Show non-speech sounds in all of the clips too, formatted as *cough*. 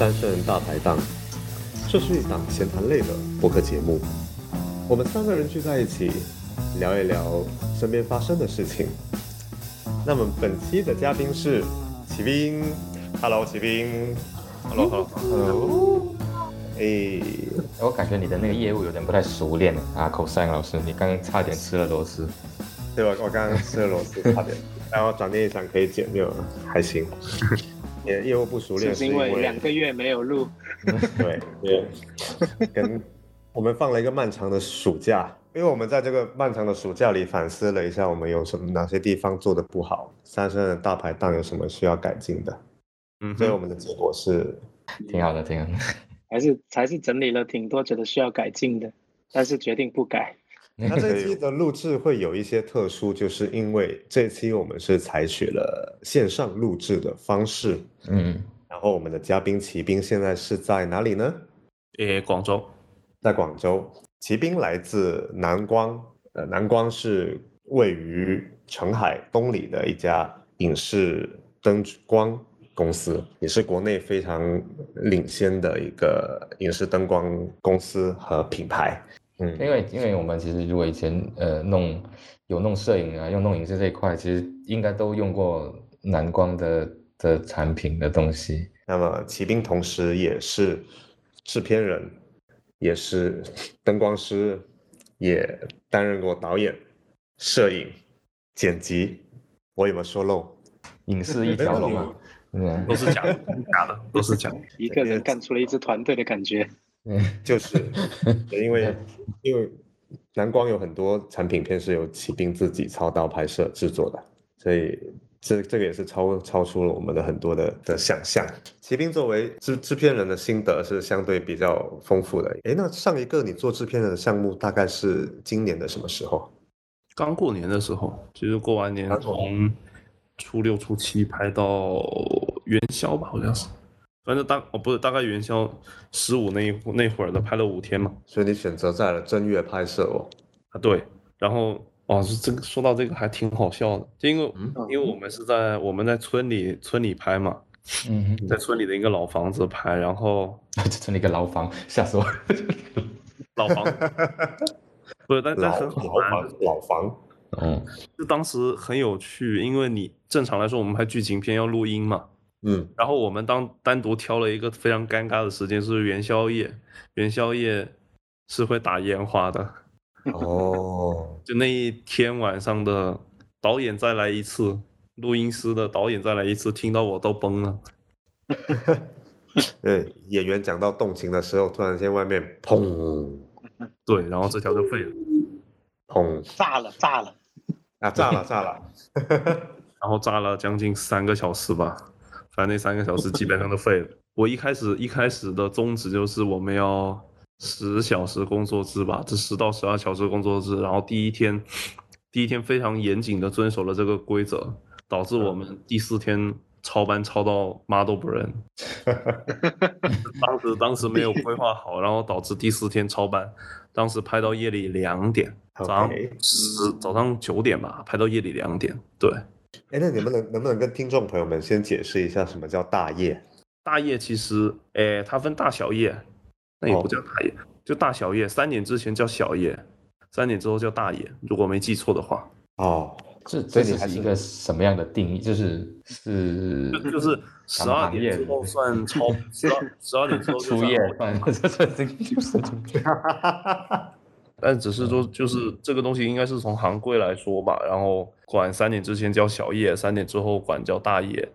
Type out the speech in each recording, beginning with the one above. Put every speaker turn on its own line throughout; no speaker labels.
三圣人大排档》，这是一档闲谈类的播客节目。我们三个人聚在一起，聊一聊身边发生的事情。那么本期的嘉宾是骑兵，Hello，骑兵，Hello，Hello，Hello，哎，
我感觉你的那个业务有点不太熟练啊，口塞老师，你刚刚差点吃了螺丝。
对吧？我刚刚吃了螺丝，差点，*laughs* 然后转念一想可以减，没有，还行。也业务不熟练，
是因为两个月没有录。
对 *laughs* 对，跟我们放了一个漫长的暑假，因为我们在这个漫长的暑假里反思了一下，我们有什么哪些地方做的不好，三生的大排档有什么需要改进的。嗯，所以我们的结果是
挺好的，挺好的，*laughs*
还是还是整理了挺多觉得需要改进的，但是决定不改。
那这期的录制会有一些特殊，就是因为这期我们是采取了线上录制的方式，嗯，然后我们的嘉宾骑兵现在是在哪里呢？
诶，广州，
在广州。骑兵来自南光，呃，南光是位于澄海东里的一家影视灯光公司，也是国内非常领先的一个影视灯光公司和品牌。
嗯，因为因为我们其实如果以前呃弄有弄摄影啊，用弄影视这一块，其实应该都用过蓝光的的产品的东西。
那么骑兵同时也是制片人，也是灯光师，也担任过导演、摄影、剪辑。我有没有说漏？
影视一条龙啊，
嗯，都是假的，假的，都是假的。
一个人干出了一支团队的感觉。
嗯，*laughs* 就是，*laughs* 因为因为蓝光有很多产品片是由骑兵自己操刀拍摄制作的，所以这这个也是超超出了我们的很多的的想象。骑兵作为制制片人的心得是相对比较丰富的。哎，那上一个你做制片人的项目大概是今年的什么时候？
刚过年的时候，其实过完年从初六初七拍到元宵吧，好像是。反正大哦不是大概元宵十五那一那会儿的拍了五天嘛，
所以你选择在了正月拍摄哦。
啊对，然后哦是这个说到这个还挺好笑的，就因为因为我们是在我们在村里村里拍嘛，嗯，在村里的一个老房子拍，然后 *laughs*
村里一个牢房，吓死我了，*laughs*
老房，*laughs* 不是但但很
好玩，老房，
嗯，就当时很有趣，因为你正常来说我们拍剧情片要录音嘛。嗯，然后我们当单独挑了一个非常尴尬的时间是元宵夜，元宵夜是会打烟花的。哦，就那一天晚上的导演再来一次，录音师的导演再来一次，听到我都崩了。*laughs*
对，演员讲到动情的时候，突然间外面砰，
对，然后这条就废了，
砰，
炸了，炸了，
啊，炸了，炸了，
然后炸了将近三个小时吧。反正那三个小时基本上都废了。我一开始一开始的宗旨就是我们要十小时工作制吧，这十到十二小时工作制。然后第一天，第一天非常严谨的遵守了这个规则，导致我们第四天超班超到妈都不认。*laughs* 当时当时没有规划好，然后导致第四天超班，当时拍到夜里两点，早上十早上九点吧，拍到夜里两点，对。
哎，那你们能能不能跟听众朋友们先解释一下什么叫大夜？
大夜其实，哎，它分大小夜，那也不叫大夜，就大小夜。三点之前叫小夜，三点之后叫大夜，如果没记错的话。
哦，这这是一个什么样的定义？就是是
就是十二点之后算超，*laughs* 十二十二点之后
出夜算，这这这就是。*laughs*
但只是说，就是这个东西应该是从行规来说吧，然后管三点之前叫小夜，三点之后管叫大夜，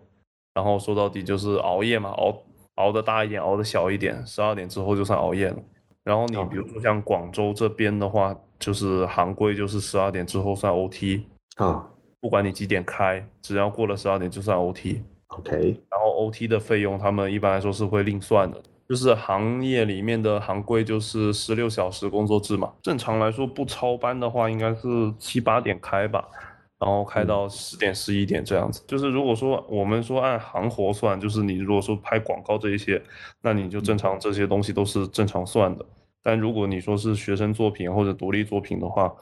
然后说到底就是熬夜嘛，熬熬的大一点，熬的小一点，十二点之后就算熬夜了。然后你比如说像广州这边的话，就是行规就是十二点之后算 OT 啊，不管你几点开，只要过了十二点就算 OT。
OK，
然后 OT 的费用他们一般来说是会另算的。就是行业里面的行规，就是十六小时工作制嘛。正常来说，不超班的话，应该是七八点开吧，然后开到十点、十一点这样子。就是如果说我们说按行活算，就是你如果说拍广告这一些，那你就正常这些东西都是正常算的。但如果你说是学生作品或者独立作品的话，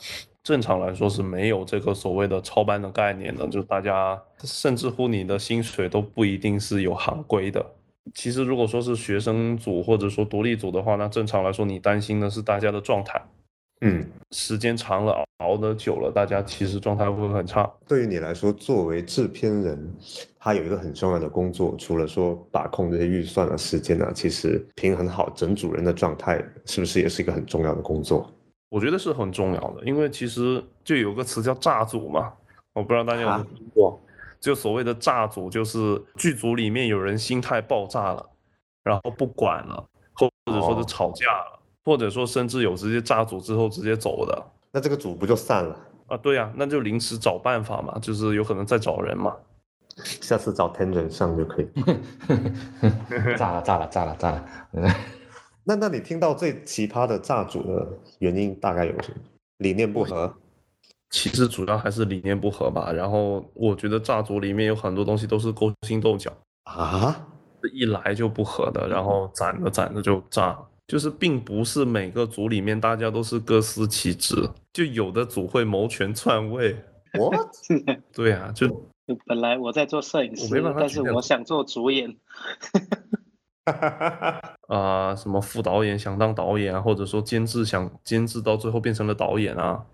正常来说是没有这个所谓的超班的概念的，就大家甚至乎你的薪水都不一定是有行规的。其实如果说是学生组或者说独立组的话，那正常来说你担心的是大家的状态。
嗯，
时间长了，熬得久了，大家其实状态会很差。
对于你来说，作为制片人，他有一个很重要的工作，除了说把控这些预算啊、时间啊，其实平衡好整组人的状态，是不是也是一个很重要的工作？
我觉得是很重要的，因为其实就有个词叫炸组嘛，我不知道大家有没有听过，就所谓的炸组，就是剧组里面有人心态爆炸了，然后不管了，或者说是吵架了，或者说甚至有直接炸组之后直接走的，
那这个组不就散了？
啊，对呀、那就临时找办法嘛，就是有可能再找人嘛。*laughs*
下次找 Tangent 上就可以。*laughs*
炸了炸了炸了炸了！*laughs*
那那你听到最奇葩的炸组的原因大概有什么？理念不合？
其实主要还是理念不合吧，然后我觉得炸组里面有很多东西都是勾心斗角，
啊？
一来就不合的，然后攒着攒着就炸，就是并不是每个组里面大家都是各司其职，就有的组会谋权篡位。
What？*laughs*
对啊，就
就本来我在做摄影师但是我想做主演，*laughs*
啊、什么副导演想当导演啊，或者说监制想监制到最后变成了导演啊，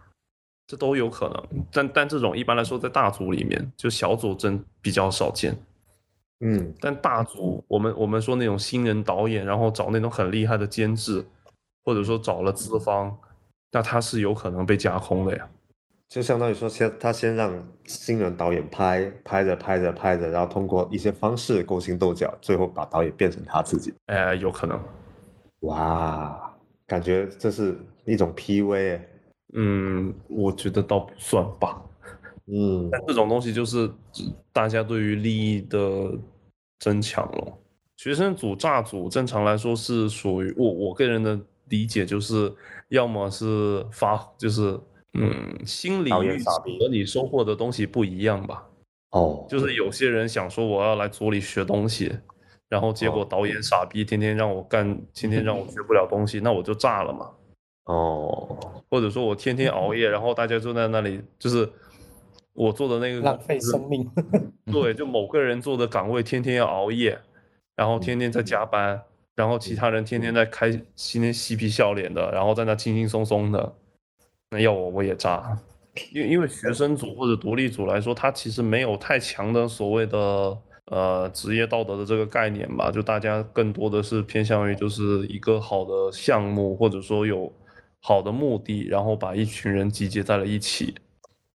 这都有可能。但但这种一般来说在大组里面，就小组真比较少见。
嗯，
但大组，我们我们说那种新人导演，然后找那种很厉害的监制，或者说找了资方，那他是有可能被架空的呀。
就相当于说先他先让新人导演拍，拍着拍着拍着，然后通过一些方式勾心斗角，最后把导演变成他自己。
哎，有可能。
哇，感觉这是一种 PUA 欸。
嗯，我觉得倒不算吧。
嗯
但这种东西就是大家对于利益的争抢了。学生组、炸组，正常来说是属于我我个人的理解，就是要么是发，就是嗯，心理预期和你收获的东西不一样吧。
哦，
就是有些人想说我要来组里学东西，然后结果导演傻逼，天天让我干，天天让我学不了东西，那我就炸了嘛。
哦，
或者说我天天熬夜，然后大家就在那里，就是我做的那个
浪费生命。
对，就某个人做的岗位天天要熬夜，然后天天在加班，然后其他人天天在开，天天嬉皮笑脸的，然后在那轻轻松松的，那要我我也炸。因为因为学生组或者独立组来说，他其实没有太强的所谓的呃职业道德的这个概念吧，就大家更多的是偏向于就是一个好的项目，或者说有好的目的，然后把一群人集结在了一起，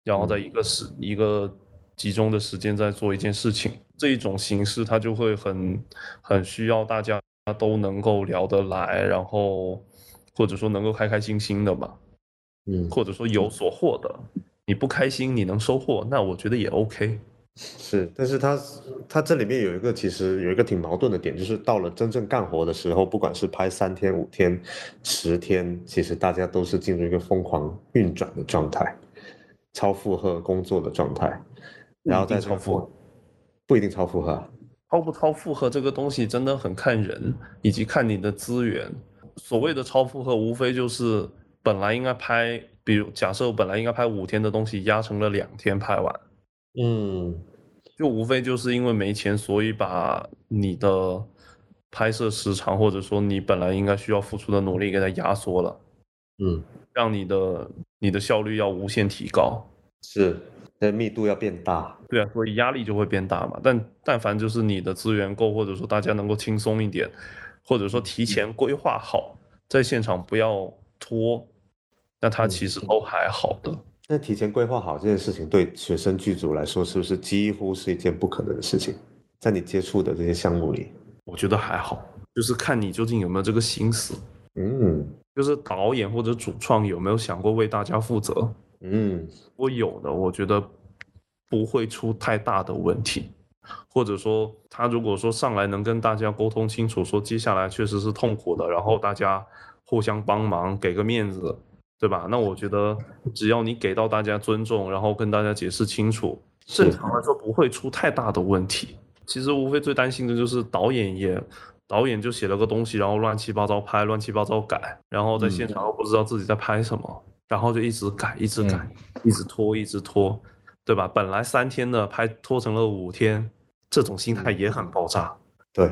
然后在一个时一个集中的时间在做一件事情，这一种形式它就会很很需要大家都能够聊得来，然后或者说能够开开心心的吧。
嗯，
或者说有所获得，你不开心你能收获，那我觉得也 OK。
是，但是他他这里面有一个其实有一个挺矛盾的点，就是到了真正干活的时候，不管是拍三天、五天、十天，其实大家都是进入一个疯狂运转的状态，超负荷工作的状态，然后
不一
在这个
定超负荷。
不一定超负荷啊，
超不超负荷这个东西真的很看人，以及看你的资源。所谓的超负荷，无非就是本来应该拍，比如假设我本来应该拍五天的东西，压成了两天拍完，
嗯
就无非就是因为没钱，所以把你的拍摄时长，或者说你本来应该需要付出的努力给它压缩了，
嗯，
让你的你的效率要无限提高。
是，那密度要变大，
对啊，所以压力就会变大嘛。但但凡就是你的资源够，或者说大家能够轻松一点，或者说提前规划好，在现场不要拖，那它其实都还好的。
那提前规划好这件事情，对学生剧组来说，是不是几乎是一件不可能的事情？在你接触的这些项目里，
我觉得还好，就是看你究竟有没有这个心思，
嗯
就是导演或者主创有没有想过为大家负责。
嗯
如果有的，我觉得不会出太大的问题，或者说他如果说上来能跟大家沟通清楚，说接下来确实是痛苦的，然后大家互相帮忙，给个面子，对吧？那我觉得只要你给到大家尊重，然后跟大家解释清楚，正常来说不会出太大的问题。其实无非最担心的就是导演也。导演就写了个东西，然后乱七八糟拍，乱七八糟改，然后在现场又不知道自己在拍什么，然后就一直改，一直改，一直拖，一直拖，对吧？本来三天的拍拖成了五天，这种心态也很爆炸。
对，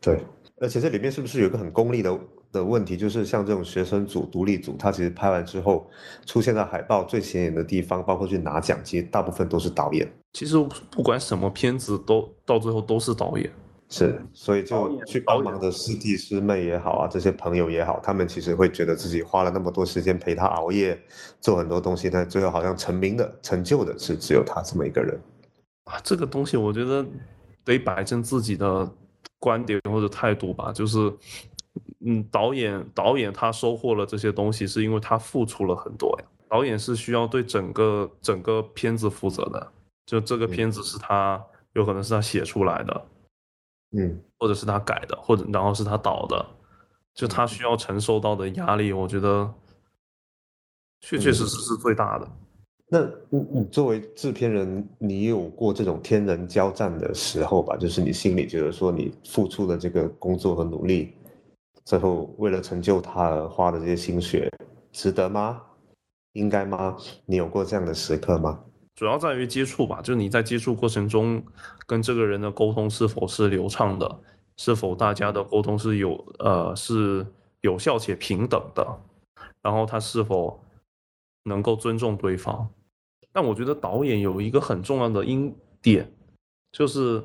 对，而且这里面是不是有一个很功利的的问题，就是像这种学生组、独立组，他其实拍完之后出现在海报最显眼的地方，包括去拿奖，其实大部分都是导演。
其实不管什么片子，都到最后都是导演。
是，所以就去帮忙的师弟师妹也好啊，这些朋友也好，他们其实会觉得自己花了那么多时间陪他熬夜，做很多东西，但最后好像成名的、成就的是只有他这么一个人
啊。这个东西我觉得得摆正自己的观点或者态度吧，就是，嗯，导演导演他收获了这些东西，是因为他付出了很多呀。导演是需要对整个整个片子负责的，就这个片子是他有可能是他写出来的。
嗯，
或者是他改的，或者然后是他导的，就他需要承受到的压力，我觉得确确实实是最大的。
那你你作为制片人，你有过这种天人交战的时候吧？就是你心里觉得说你付出的这个工作和努力，最后为了成就他而花的这些心血，值得吗？应该吗？你有过这样的时刻吗？
主要在于接触吧，就是你在接触过程中跟这个人的沟通是否是流畅的，是否大家的沟通是有呃是有效且平等的，然后他是否能够尊重对方。但我觉得导演有一个很重要的因点，就是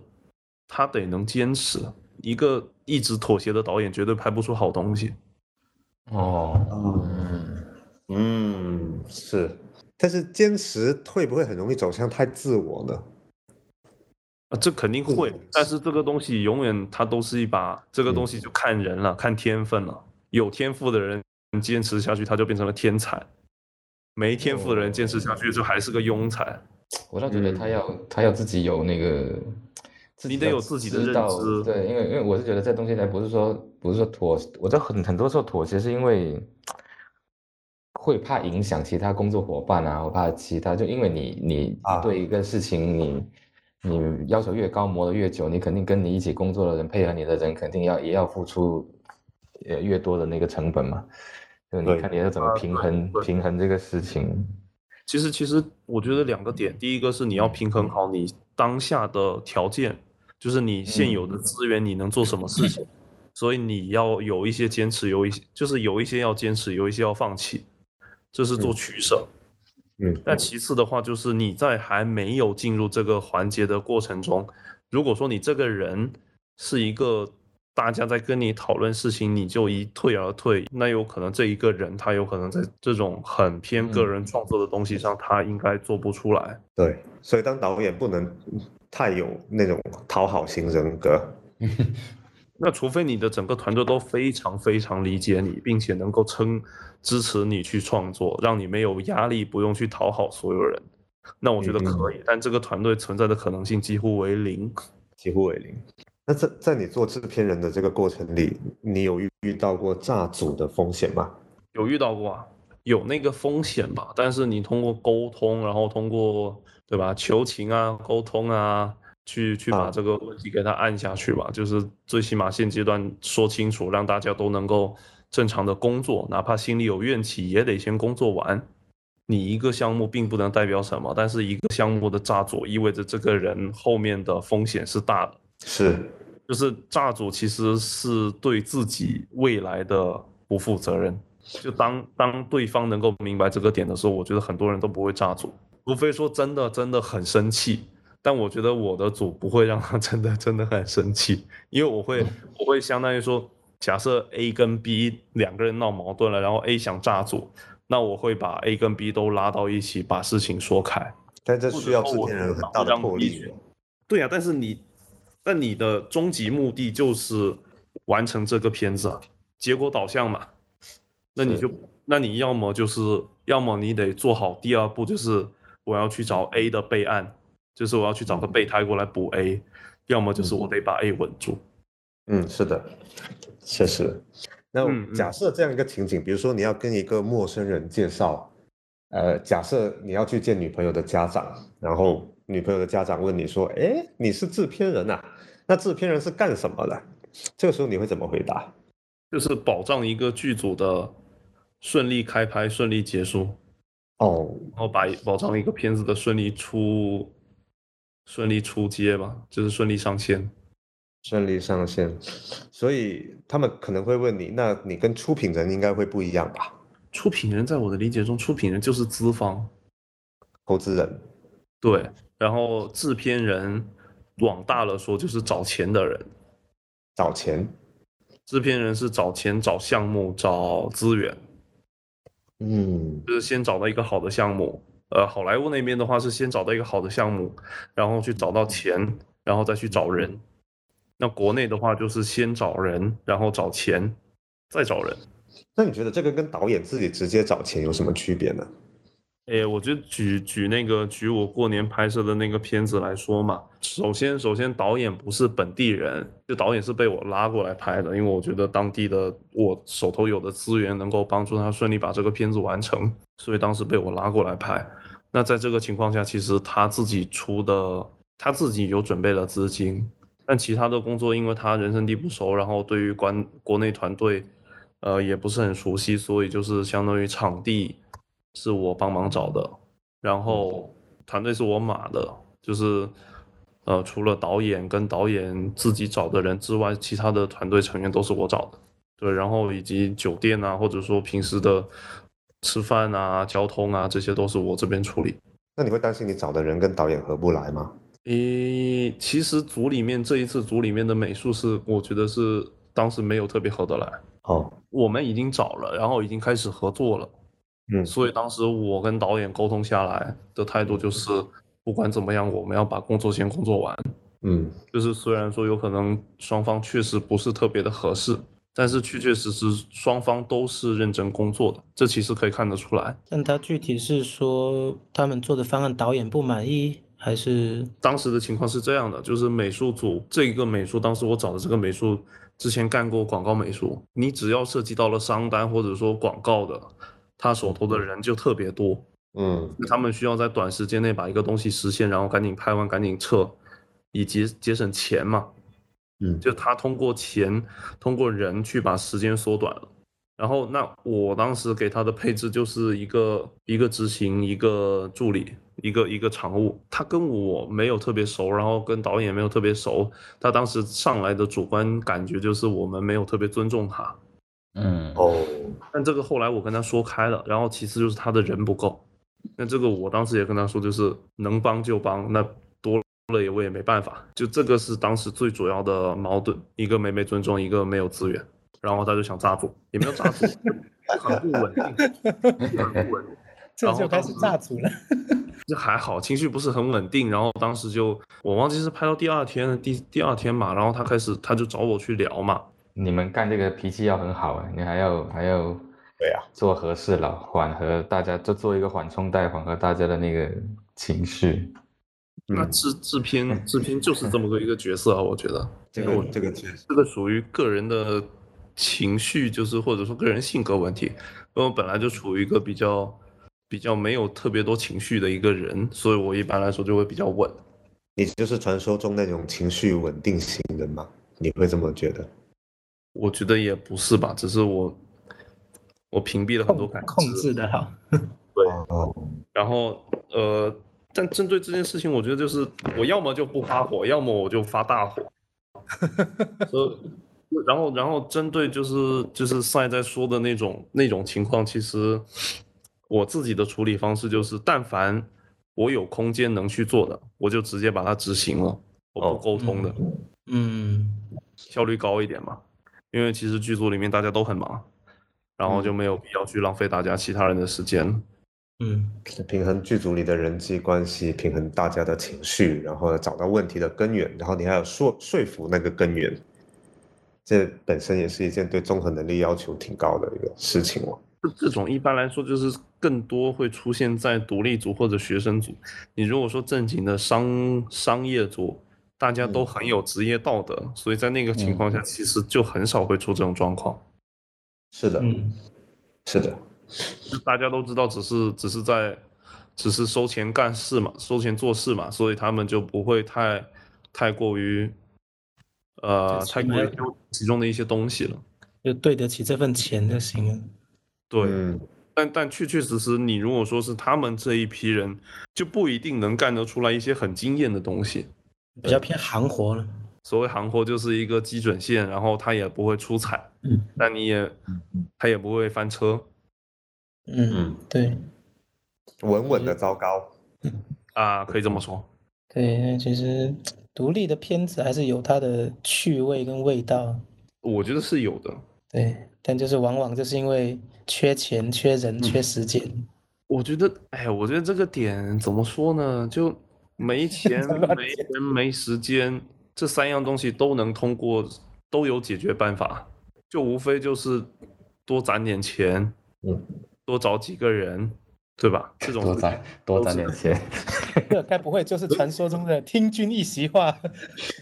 他得能坚持。一个一直妥协的导演绝对拍不出好东西。
哦，
嗯嗯是。但是坚持会不会很容易走向太自我呢？
啊，这肯定会。但是这个东西永远它都是一把，这个东西就看人了，看天分了。有天赋的人坚持下去，他就变成了天才；没天赋的人坚持下去，就还是个庸才。
我倒觉得他要他要自己有那个，
你得有自己的认知。
对，因为因为我是觉得这东西呢，不是说不是说妥，我在很很多时候妥协是因为。会怕影响其他工作伙伴啊，我怕其他，就因为你你对一个事情你你要求越高，磨得越久，你肯定跟你一起工作的人配合你的人肯定要也要付出呃越多的那个成本嘛，就你看你要怎么平衡平衡这个事情。
其实其实我觉得两个点，第一个是你要平衡好你当下的条件，就是你现有的资源你能做什么事情，所以你要有一些坚持，有一些就是有一些要坚持，有一些要放弃。这是做取舍，
嗯，
那其次的话，就是你在还没有进入这个环节的过程中，如果说你这个人是一个大家在跟你讨论事情，你就一退而退，那有可能这一个人他有可能在这种很偏个人创作的东西上，他应该做不出来。
对，所以当导演不能太有那种讨好型人格。*laughs*
那除非你的整个团队都非常非常理解你，并且能够撑支持你去创作，让你没有压力，不用去讨好所有人，那我觉得可以。但这个团队存在的可能性几乎为零，
几乎为零。那在在你做制片人的这个过程里，你有遇遇到过炸组的风险吗？
有遇到过啊，有那个风险吧。但是你通过沟通，然后通过对吧，求情啊，沟通啊。去去把这个问题给他按下去吧，就是最起码现阶段说清楚，让大家都能够正常的工作，哪怕心里有怨气，也得先工作完。你一个项目并不能代表什么，但是一个项目的炸组意味着这个人后面的风险是大的。
是，
就是炸组其实是对自己未来的不负责任。就当当对方能够明白这个点的时候，我觉得很多人都不会炸组，除非说真的真的很生气。但我觉得我的组不会让他 *laughs* 真的真的很生气，因为我会我会相当于说，假设 A 跟 B 两个人闹矛盾了，然后 A 想炸组，那我会把 A 跟 B 都拉到一起，把事情说开。
但这需要制片人很大的魄力。
对啊，但是你，但你的终极目的就是完成这个片子，结果导向嘛。那你就那你要么就是要么你得做好第二步，就是我要去找 A 的备案。就是我要去找个备胎过来补 A，要么就是我得把 A 稳住。
嗯，是的，确实。那假设这样一个情景，比如说你要跟一个陌生人介绍，呃，假设你要去见女朋友的家长，然后女朋友的家长问你说：“哎，你是制片人呐？那制片人是干什么的？”这个时候你会怎么回答？
就是保障一个剧组的顺利开拍，顺利结束，
哦，
然后把保障一个片子的顺利出顺利出街吧，就是顺利上线。
顺利上线，所以他们可能会问你，那你跟出品人应该会不一样吧？
出品人在我的理解中，出品人就是资方，
投资人，
对，然后制片人往大了说就是找钱的人，
找钱，
制片人是找钱、找项目、找资源，
嗯，
就是先找到一个好的项目。呃，好莱坞那边的话是先找到一个好的项目，然后去找到钱，然后再去找人。那国内的话就是先找人，然后找钱，再找人。
那你觉得这个跟导演自己直接找钱有什么区别呢？
诶，我觉得举举那个举我过年拍摄的那个片子来说嘛，首先首先导演不是本地人，就导演是被我拉过来拍的，因为我觉得当地的我手头有的资源能够帮助他顺利把这个片子完成，所以当时被我拉过来拍。那在这个情况下，其实他自己出的，他自己有准备了资金，但其他的工作因为他人生地不熟，然后对于关国内团队，呃也不是很熟悉，所以就是相当于场地。是我帮忙找的，然后团队是我码的，就是呃，除了导演跟导演自己找的人之外，其他的团队成员都是我找的。对，然后以及酒店啊，或者说平时的吃饭啊、交通啊，这些都是我这边处理。
那你会担心你找的人跟导演合不来吗？
诶，其实组里面这一次组里面的美术是，我觉得是当时没有特别合得来。
哦，
我们已经找了，然后已经开始合作了。
嗯，
所以当时我跟导演沟通下来的态度就是，不管怎么样，我们要把工作先工作完。
嗯，
就是虽然说有可能双方确实不是特别的合适，但是确确实实双方都是认真工作的，这其实可以看得出来。
但他具体是说他们做的方案导演不满意，还是
当时的情况是这样的，就是美术组这个美术，当时我找的这个美术之前干过广告美术，你只要涉及到了商单或者说广告的。他手头的人就特别多，
嗯，
他们需要在短时间内把一个东西实现，然后赶紧拍完，赶紧撤，以节节省钱嘛，
嗯，
就他通过钱，通过人去把时间缩短了。然后那我当时给他的配置就是一个一个执行，一个助理，一个一个常务。他跟我没有特别熟，然后跟导演没有特别熟。他当时上来的主观感觉就是我们没有特别尊重他。
嗯。
哦，
但这个后来我跟他说开了，然后其次就是他的人不够，那这个我当时也跟他说，就是能帮就帮，那多了也我也没办法，就这个是当时最主要的矛盾，一个没被尊重，一个没有资源，然后他就想炸组，也没有炸组，很不稳定，很不稳定，
这就开始炸组了，
就还好，情绪不是很稳定，然后当时就我忘记是拍到第二天第第二天嘛，然后他开始他就找我去聊嘛。*laughs*
你们干这个脾气要很好啊，你还要还要
对啊，
做合适了，缓和大家，就做一个缓冲带，缓和大家的那个情绪。
那制制片制片就是这么个一个角色啊，我觉得
这个这个
这个属于个人的情绪，就是或者说个人性格问题。因为我本来就处于一个比较比较没有特别多情绪的一个人，所以我一般来说就会比较稳。
你就是传说中那种情绪稳定型人吗？你会这么觉得？
我觉得也不是吧，只是我我屏蔽了很多感
控制的好。*laughs*
对，然后呃，但针对这件事情，我觉得就是我要么就不发火，要么我就发大火。呃，然后然后针对就是就是赛在说的那种那种情况，其实我自己的处理方式就是，但凡我有空间能去做的，我就直接把它执行了，我不沟通的，
嗯，
效率高一点嘛。因为其实剧组里面大家都很忙，然后就没有必要去浪费大家其他人的时间。
嗯，
平衡剧组里的人际关系，平衡大家的情绪，然后找到问题的根源，然后你还要说说服那个根源，这本身也是一件对综合能力要求挺高的一个事情哦。
这这种一般来说就是更多会出现在独立组或者学生组。你如果说正经的商商业组。大家都很有职业道德，所以在那个情况下，其实就很少会出这种状况。
是的，是的，
大家都知道，只是只是在，只是收钱干事嘛，收钱做事嘛，所以他们就不会太太过于，呃，太过于其中的一些东西了，
就对得起这份钱就行了。
对，
嗯
但但确确实实，你如果说是他们这一批人，就不一定能干得出来一些很惊艳的东西。
比较偏行活了。
所谓行活就是一个基准线，然后它也不会出彩，
嗯
但你也它也不会翻车
嗯
嗯，
对
稳稳的糟糕。
啊，可以这么说。
对，其实独立的片子还是有它的趣味跟味道。
我觉得是有的。
对，但就是往往就是因为缺钱、缺人、缺时间。
我觉得，哎，我觉得这个点怎么说呢？就没 *laughs* 钱、没人、没时间，这三样东西都能通过，都有解决办法。就无非就是多攒点钱，
嗯，
多找几个人，对吧？这种
多攒多攒点钱。
这该不会就是传说中的听君一席话？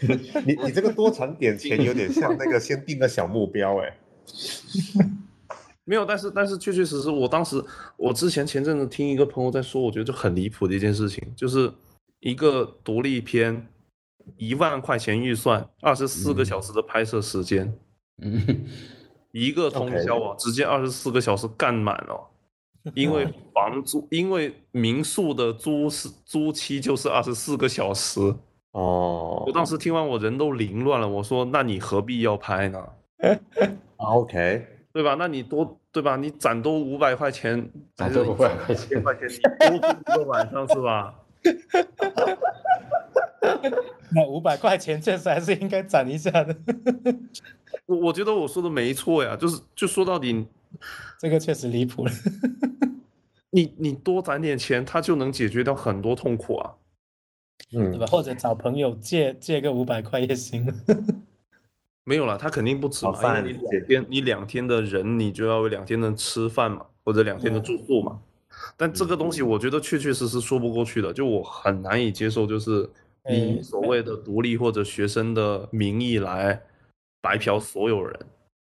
*laughs*
你你这个多攒点钱，有点像那个先定个小目标，哎，
没有，但是但是确确实实，我当时我之前前阵子听一个朋友在说，我觉得就很离谱的一件事情，就是一个独立片，一万块钱预算，二十四个小时的拍摄时间，
嗯，
一个通宵啊，直接二十四个小时干满了。*laughs* 因为房租，因为民宿的租是租期就是二十四个小时。
哦
我当时听完我人都凌乱了，我说那你何必要拍呢？*laughs*
OK，
对吧？那你多对吧？你攒多五百块钱，
攒多五百块钱
块钱，你多住一个晚上是吧？*laughs*
那五百块钱确实还是应该攒一下的。*laughs*
我我觉得我说的没错呀，就是就说到底，
这个确实离谱了。*laughs*
你你多攒点钱，他就能解决掉很多痛苦啊。
嗯
对吧？或者找朋友借借个五百块也行。
没有了，他肯定不
吃饭
因为你两天你两天的人，你就要有两天的吃饭嘛，或者两天的住宿嘛。但这个东西，我觉得确确实实说不过去的，就我很难以接受，就是以
嗯
所谓的独立或者学生的名义来白嫖所有人。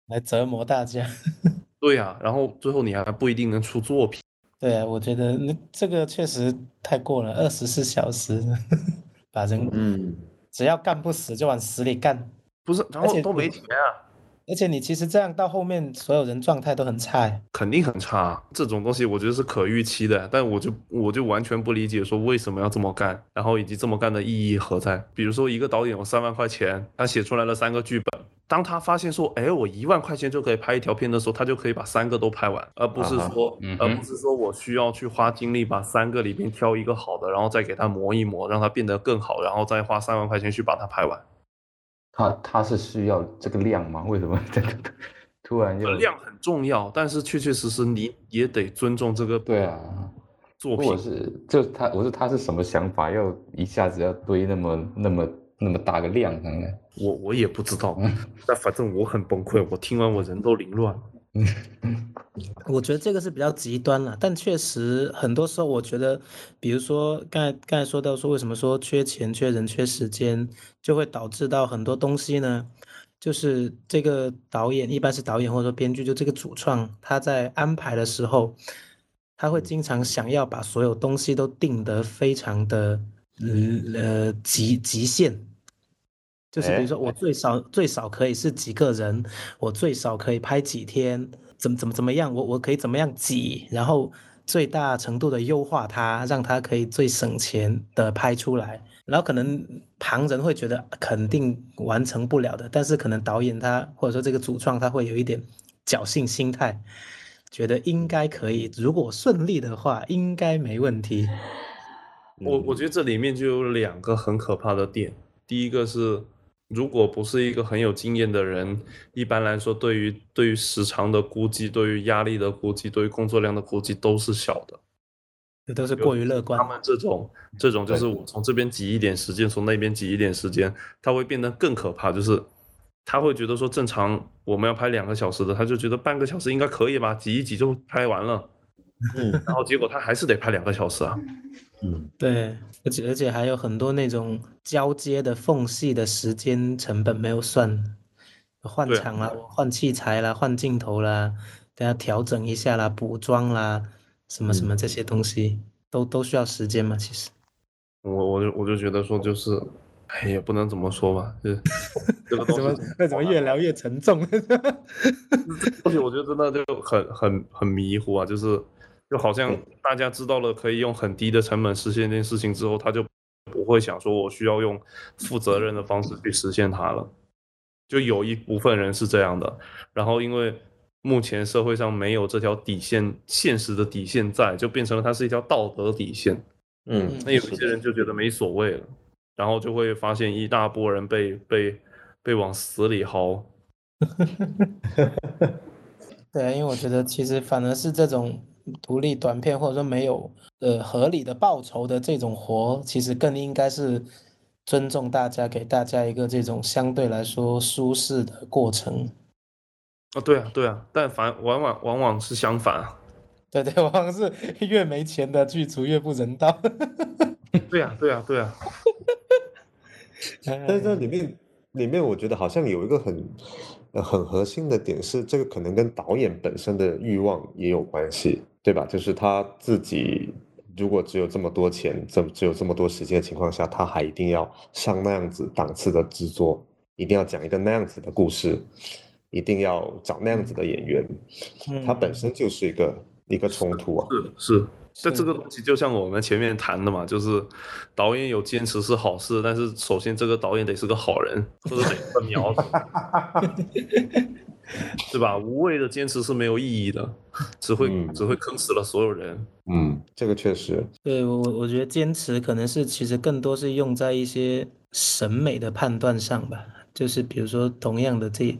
来折磨大家。*laughs*
对呀、然后最后你还不一定能出作品。
对啊，我觉得那这个确实太过了，二十四小时 *laughs* 把人
嗯，
只要干不死就往死里干，
不是，然后都没钱啊，
而且你其实这样到后面所有人状态都很差哎。
肯定很差。这种东西我觉得是可预期的，但我就我就完全不理解说为什么要这么干，然后以及这么干的意义何在。比如说一个导演有三万块钱，他写出来了三个剧本，当他发现说，哎，我一万块钱就可以拍一条片的时候，他就可以把三个都拍完，而不是说，
嗯
而不是说我需要去花精力把三个里边挑一个好的，然后再给他磨一磨，让它变得更好，然后再花三万块钱去把它拍完。
他他是需要这个量吗？为什么 *laughs* 这个突然就
量很重要，但是确确实实你也得尊重这个
对啊？
作品
我。是就他，我说他是什么想法？要一下子要堆那么那么那么大个量上来？
我我也不知道，但反正我很崩溃，我听完我人都凌乱了。
嗯 *laughs* 我觉得这个是比较极端了，但确实很多时候，我觉得，比如说刚才刚才说到说为什么说缺钱、缺人、缺时间，就会导致到很多东西呢？就是这个导演，一般是导演或者说编剧，就这个主创，他在安排的时候，他会经常想要把所有东西都定得非常的，嗯呃极极限，就是比如
哎
说我最少最少可以是几个人，我最少可以拍几天，怎么怎么怎么样，我我可以怎么样挤，然后最大程度的优化它，让它可以最省钱的拍出来。然后可能旁人会觉得肯定完成不了的，但是可能导演他或者说这个主创他会有一点侥幸心态，觉得应该可以，如果顺利的话，应该没问题。
我我觉得这里面就有两个很可怕的点，第一个是，如果不是一个很有经验的人，一般来说对于对于时长的估计、对于压力的估计、对于工作量的估计都是小的。
这都是过于乐观
他。们这种这种就是我从这边挤一点时间，从那边挤一点时间，他会变得更可怕。就是他会觉得说，正常我们要拍两个小时的，他就觉得半个小时应该可以吧，挤一挤就拍完了。
嗯
然后结果他还是得拍两个小时啊。
嗯
对，而且而且还有很多那种交接的缝隙的时间成本没有算，换场啦、换器材啦、换镜头啦，等下调整一下啦、补妆啦，什么什么这些东西都都需要时间嘛，其实。
我我就我就觉得说就是，哎，也不能怎么说吧，就 *laughs* 这个东
西为什么越聊越沉重？*laughs*
而且我觉得真的就很很很迷糊啊，就是就好像大家知道了可以用很低的成本实现这件事情之后，他就不会想说我需要用负责任的方式去实现它了。就有一部分人是这样的，然后因为目前社会上没有这条底线，现实的底线在，就变成了它是一条道德底线。
嗯，
那有一些人就觉得没所谓了。然后就会发现一大波人被被被往死里薅。*laughs*
对啊，因为我觉得其实反而是这种独立短片，或者说没有呃合理的报酬的这种活，其实更应该是尊重大家，给大家一个这种相对来说舒适的过程。
啊，对啊，对啊，但反往往往往是相反啊。
对对，往往是 *laughs* 越没钱的剧组越不人道。*laughs*
对啊，对啊，对啊。
但是这里面，里面我觉得好像有一个很，很核心的点是，这个可能跟导演本身的欲望也有关系，对吧？就是他自己如果只有这么多钱，这只有这么多时间的情况下，他还一定要上那样子档次的制作，一定要讲一个那样子的故事，一定要找那样子的演员，他本身就是一个一个冲突啊，
是是。这这个东西就像我们前面谈的嘛，就是导演有坚持是好事，但是首先这个导演得是个好人，或者得个苗子，*laughs* 对吧？无谓的坚持是没有意义的，只会只会坑死了所有人。
嗯，这个确实。
对我我觉得坚持可能是其实更多是用在一些审美的判断上吧，就是比如说同样的这。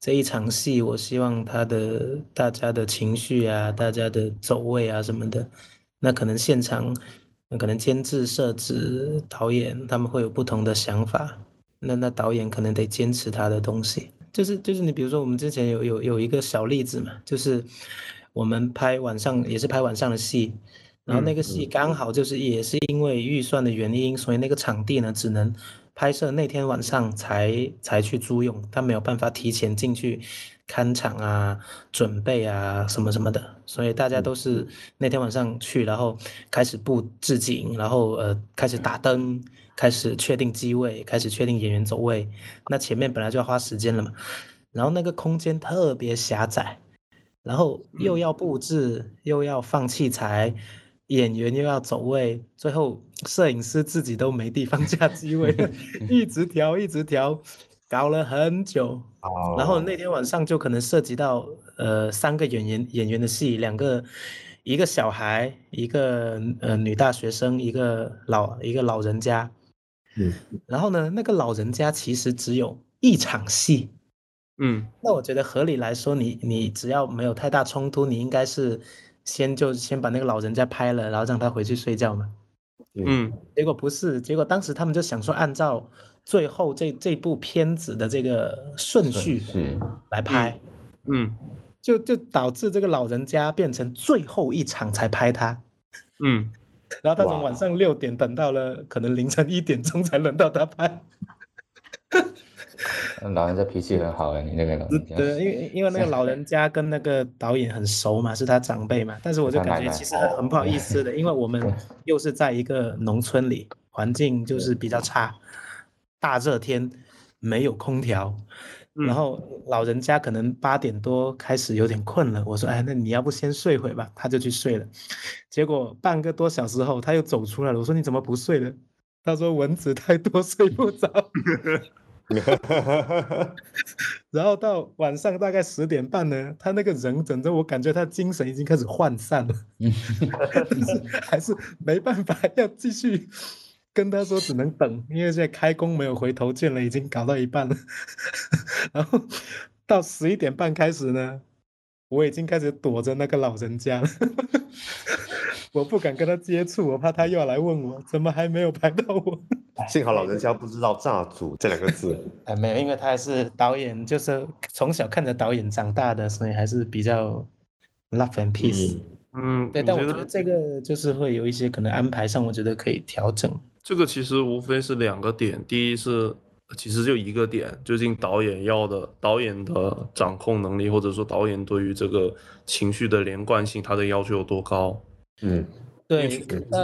这一场戏，我希望他的大家的情绪啊，大家的走位啊什么的，那可能现场，可能监制、摄制、导演他们会有不同的想法，那那导演可能得坚持他的东西。就是就是你比如说我们之前有有有一个小例子嘛，就是我们拍晚上也是拍晚上的戏，然后那个戏刚好就是也是因为预算的原因，所以那个场地呢只能。拍摄那天晚上才才去租用，他没有办法提前进去看场啊、准备啊什么什么的，所以大家都是那天晚上去，然后开始布置景，然后呃开始打灯，开始确定机位，开始确定演员走位。那前面本来就要花时间了嘛，然后那个空间特别狭窄，然后又要布置，又要放器材。演员又要走位，最后摄影师自己都没地方架机位，*laughs* 一直调一直调，搞了很久。然后那天晚上就可能涉及到呃三个演员演员的戏，两个一个小孩，一个呃女大学生，一个老一个老人家。
嗯。
然后呢，那个老人家其实只有一场戏。
嗯。
那我觉得合理来说，你你只要没有太大冲突，你应该是。先就先把那个老人家拍了，然后让他回去睡觉嘛。
嗯，
结果不是，结果当时他们就想说，按照最后这这部片子的这个顺序来拍，
嗯，
就就导致这个老人家变成最后一场才拍他。
嗯，
然后他从晚上六点等到了可能凌晨一点钟才轮到他拍。
老人家脾气很好哎，你那个老人家。
对，因为因为那个老人家跟那个导演很熟嘛，是他长辈嘛。但是我就感觉其实很很不好意思的，因为我们 *laughs* 又是在一个农村里，环境就是比较差，大热天没有空调，然后老人家可能八点多开始有点困了。我说，哎，那你要不先睡会吧？他就去睡了。结果半个多小时后他又走出来了。我说你怎么不睡了？他说蚊子太多 *laughs* 睡不着。然后到晚上大概十点半呢，他那个人整着，我感觉他精神已经开始涣散了，*laughs* 还是没办法要继续跟他说只能等，因为现在开工没有回头箭了，已经搞到一半了。*laughs* 然后到十一点半开始呢，我已经开始躲着那个老人家了，*laughs* 我不敢跟他接触，我怕他又要来问我怎么还没有排到我。*laughs*
幸好老人家不知道“炸组”这两个字。
哎，没有，因为他还是导演，就是从小看着导演长大的，所以还是比较 love and peace。
嗯，
对，但我觉得这个就是会有一些可能安排上，我觉得可以调整。
这个其实无非是两个点，第一是其实就一个点，究竟导演要的导演的掌控能力，或者说导演对于这个情绪的连贯性，他的要求有多高？
嗯，
对，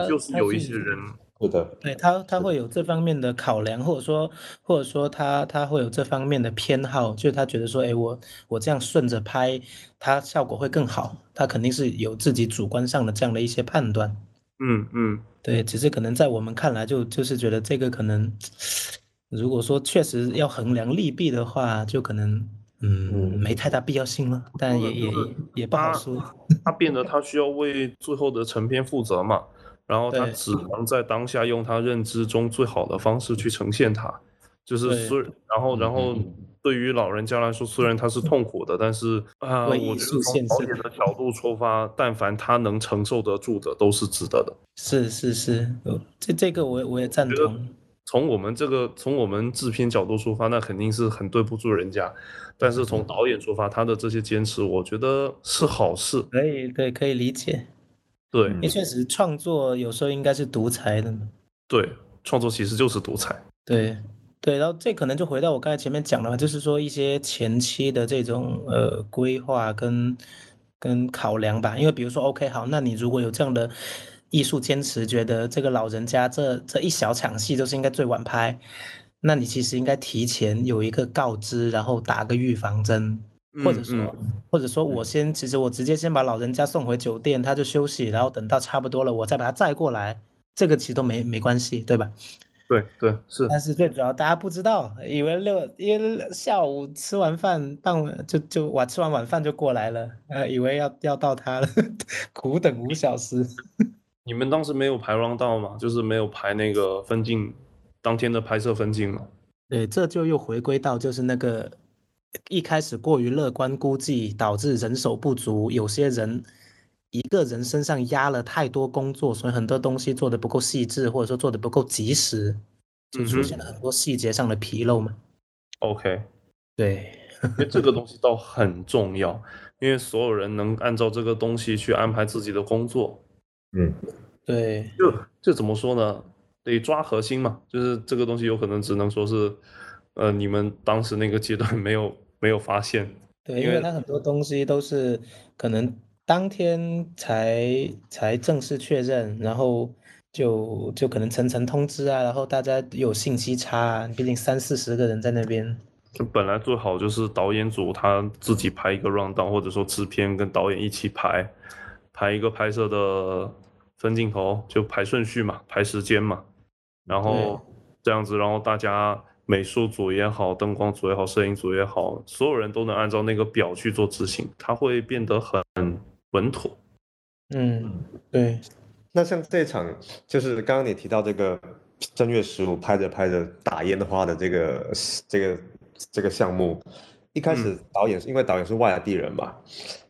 就是有一些人。
是的，
对他他会有这方面的考量，或者说或者说他他会有这方面的偏好，就是他觉得说，哎，我我这样顺着拍，它效果会更好，他肯定是有自己主观上的这样的一些判断。
嗯嗯，
对，只是可能在我们看来，就就是觉得这个可能，如果说确实要衡量利弊的话，就可能嗯没太大必要性了，但也也也不好说。*laughs*
他变得他需要为最后的成片负责嘛，然后他只能在当下用他认知中最好的方式去呈现它，就是虽然后然后对于老人家来说，虽然他是痛苦的，但是啊，我觉得从导演的角度出发，但凡他能承受得住的，都是值得的。
是是是，这这个我我也赞同。
从我们这个从我们制片角度出发，那肯定是很对不住人家。但是从导演出发，他的这些坚持，我觉得是好事。
可以，对，可以理解。
对，
因为确实创作有时候应该是独裁的嘛。
对，创作其实就是独裁。
对对，然后这可能就回到我刚才前面讲的，就是说一些前期的这种呃规划跟跟考量吧。因为比如说，OK，好，那你如果有这样的。艺术坚持觉得这个老人家这这一小场戏就是应该最晚拍，那你其实应该提前有一个告知，然后打个预防针，或者说或者说我先其实我直接先把老人家送回酒店，他就休息，然后等到差不多了，我再把他载过来，这个其实都没没关系，对吧？
对对是。
但是最主要大家不知道，以为六因为下午吃完饭傍晚就就晚吃完晚饭就过来了，呃，以为要要到他了，*laughs* 苦等五小时。
你们当时没有排 round 到吗？就是没有排那个分镜，当天的拍摄分镜吗？
对，这就又回归到就是那个一开始过于乐观估计，导致人手不足，有些人一个人身上压了太多工作，所以很多东西做的不够细致，或者说做的不够及时，就出现了很多细节上的纰漏嘛。
OK，
对，
因为这个东西倒很重要，因为所有人能按照这个东西去安排自己的工作。
嗯，
对，
就就怎么说呢？得抓核心嘛，就是这个东西有可能只能说是，呃，你们当时那个阶段没有没有发现。
对，因为它很多东西都是可能当天才才正式确认，然后就就可能层层通知啊，然后大家有信息差啊，毕竟三四十个人在那边。
就本来最好就是导演组他自己拍一个 round down，或者说制片跟导演一起排，排一个拍摄的。分镜头就排顺序嘛，排时间嘛，然后这样子，然后大家美术组也好，灯光组也好，摄影组也好，所有人都能按照那个表去做执行，他会变得很稳妥。
嗯，对。
那像这场，就是刚刚你提到这个正月十五拍着拍着打烟花的这个这个这个项目，一开始导演是因为导演是外地人嘛。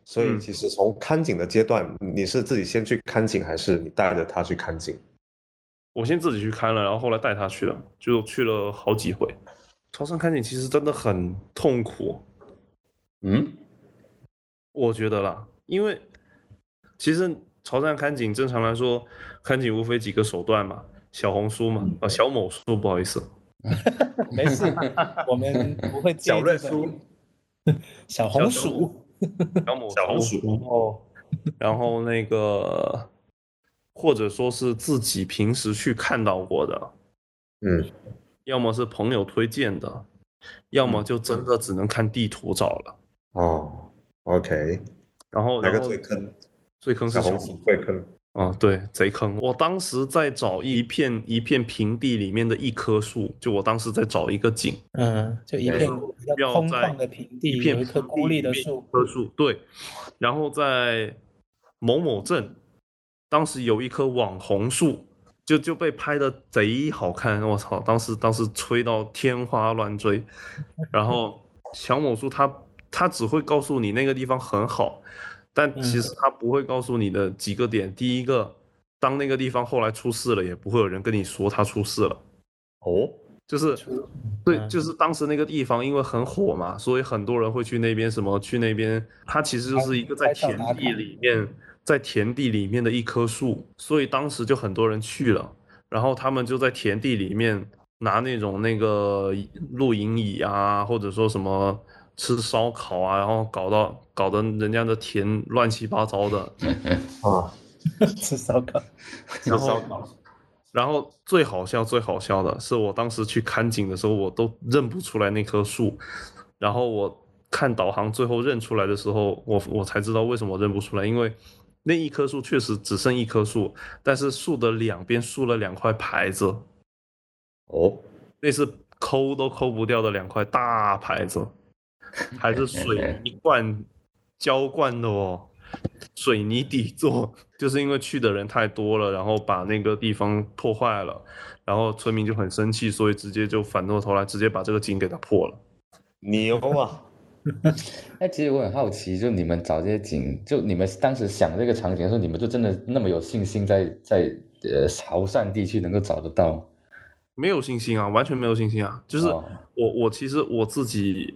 所以其实从看景的阶段，你是自己先去看景，还是你带着他去看景？
我先自己去看了，然后后来带他去了，就去了好几回。超声看景其实真的很痛苦。
嗯，
我觉得啦，因为其实潮汕看景正常来说，看景无非几个手段嘛，小红书嘛，啊小某书不好意思，*laughs*
没事，我们不会
小瑞书，
小红薯。
小某小鼠，然后，然后那个，或者说是自己平时去看到过的，
嗯，
要么是朋友推荐的，要么就真的只能看地图找了。
哦，OK，
然后
哪个最坑？
最坑是
小鼠最坑。
啊，对，贼坑！我当时在找一片一片平地里面的一棵树，就我当时在找一个景，
嗯，就一片空旷的平地，
一片
一棵孤立的树，
棵树，对。然后在某某镇，当时有一棵网红树，就就被拍的贼好看，我操！当时当时吹到天花乱坠。然后小某树，它它只会告诉你那个地方很好。但其实他不会告诉你的几个点。第一个，当那个地方后来出事了，也不会有人跟你说他出事了。
哦，
就是，对，就是当时那个地方因为很火嘛，所以很多人会去那边。什么去那边？它其实就是一个在田地里面，在田地里面的一棵树，所以当时就很多人去了。然后他们就在田地里面拿那种那个露营椅啊，或者说什么。吃烧烤啊，然后搞到搞得人家的田乱七八糟的 *laughs*
啊，*laughs*
吃烧烤，*laughs*
吃烧烤，
然后最好笑、最好笑的是，我当时去看景的时候，我都认不出来那棵树。然后我看导航，最后认出来的时候，我我才知道为什么认不出来，因为那一棵树确实只剩一棵树，但是树的两边竖了两块牌子。
哦，
那是抠都抠不掉的两块大牌子，*laughs* 还是水泥灌浇灌的哦，水泥底座。就是因为去的人太多了，然后把那个地方破坏了，然后村民就很生气，所以直接就反过头来，直接把这个井给它破了。
牛啊！*laughs*
哎，其实我很好奇，就你们找这些景，就你们当时想这个场景的时候，你们就真的那么有信心，在在呃潮汕地区能够找得到？
没有信心啊，完全没有信心啊！就是我我其实我自己。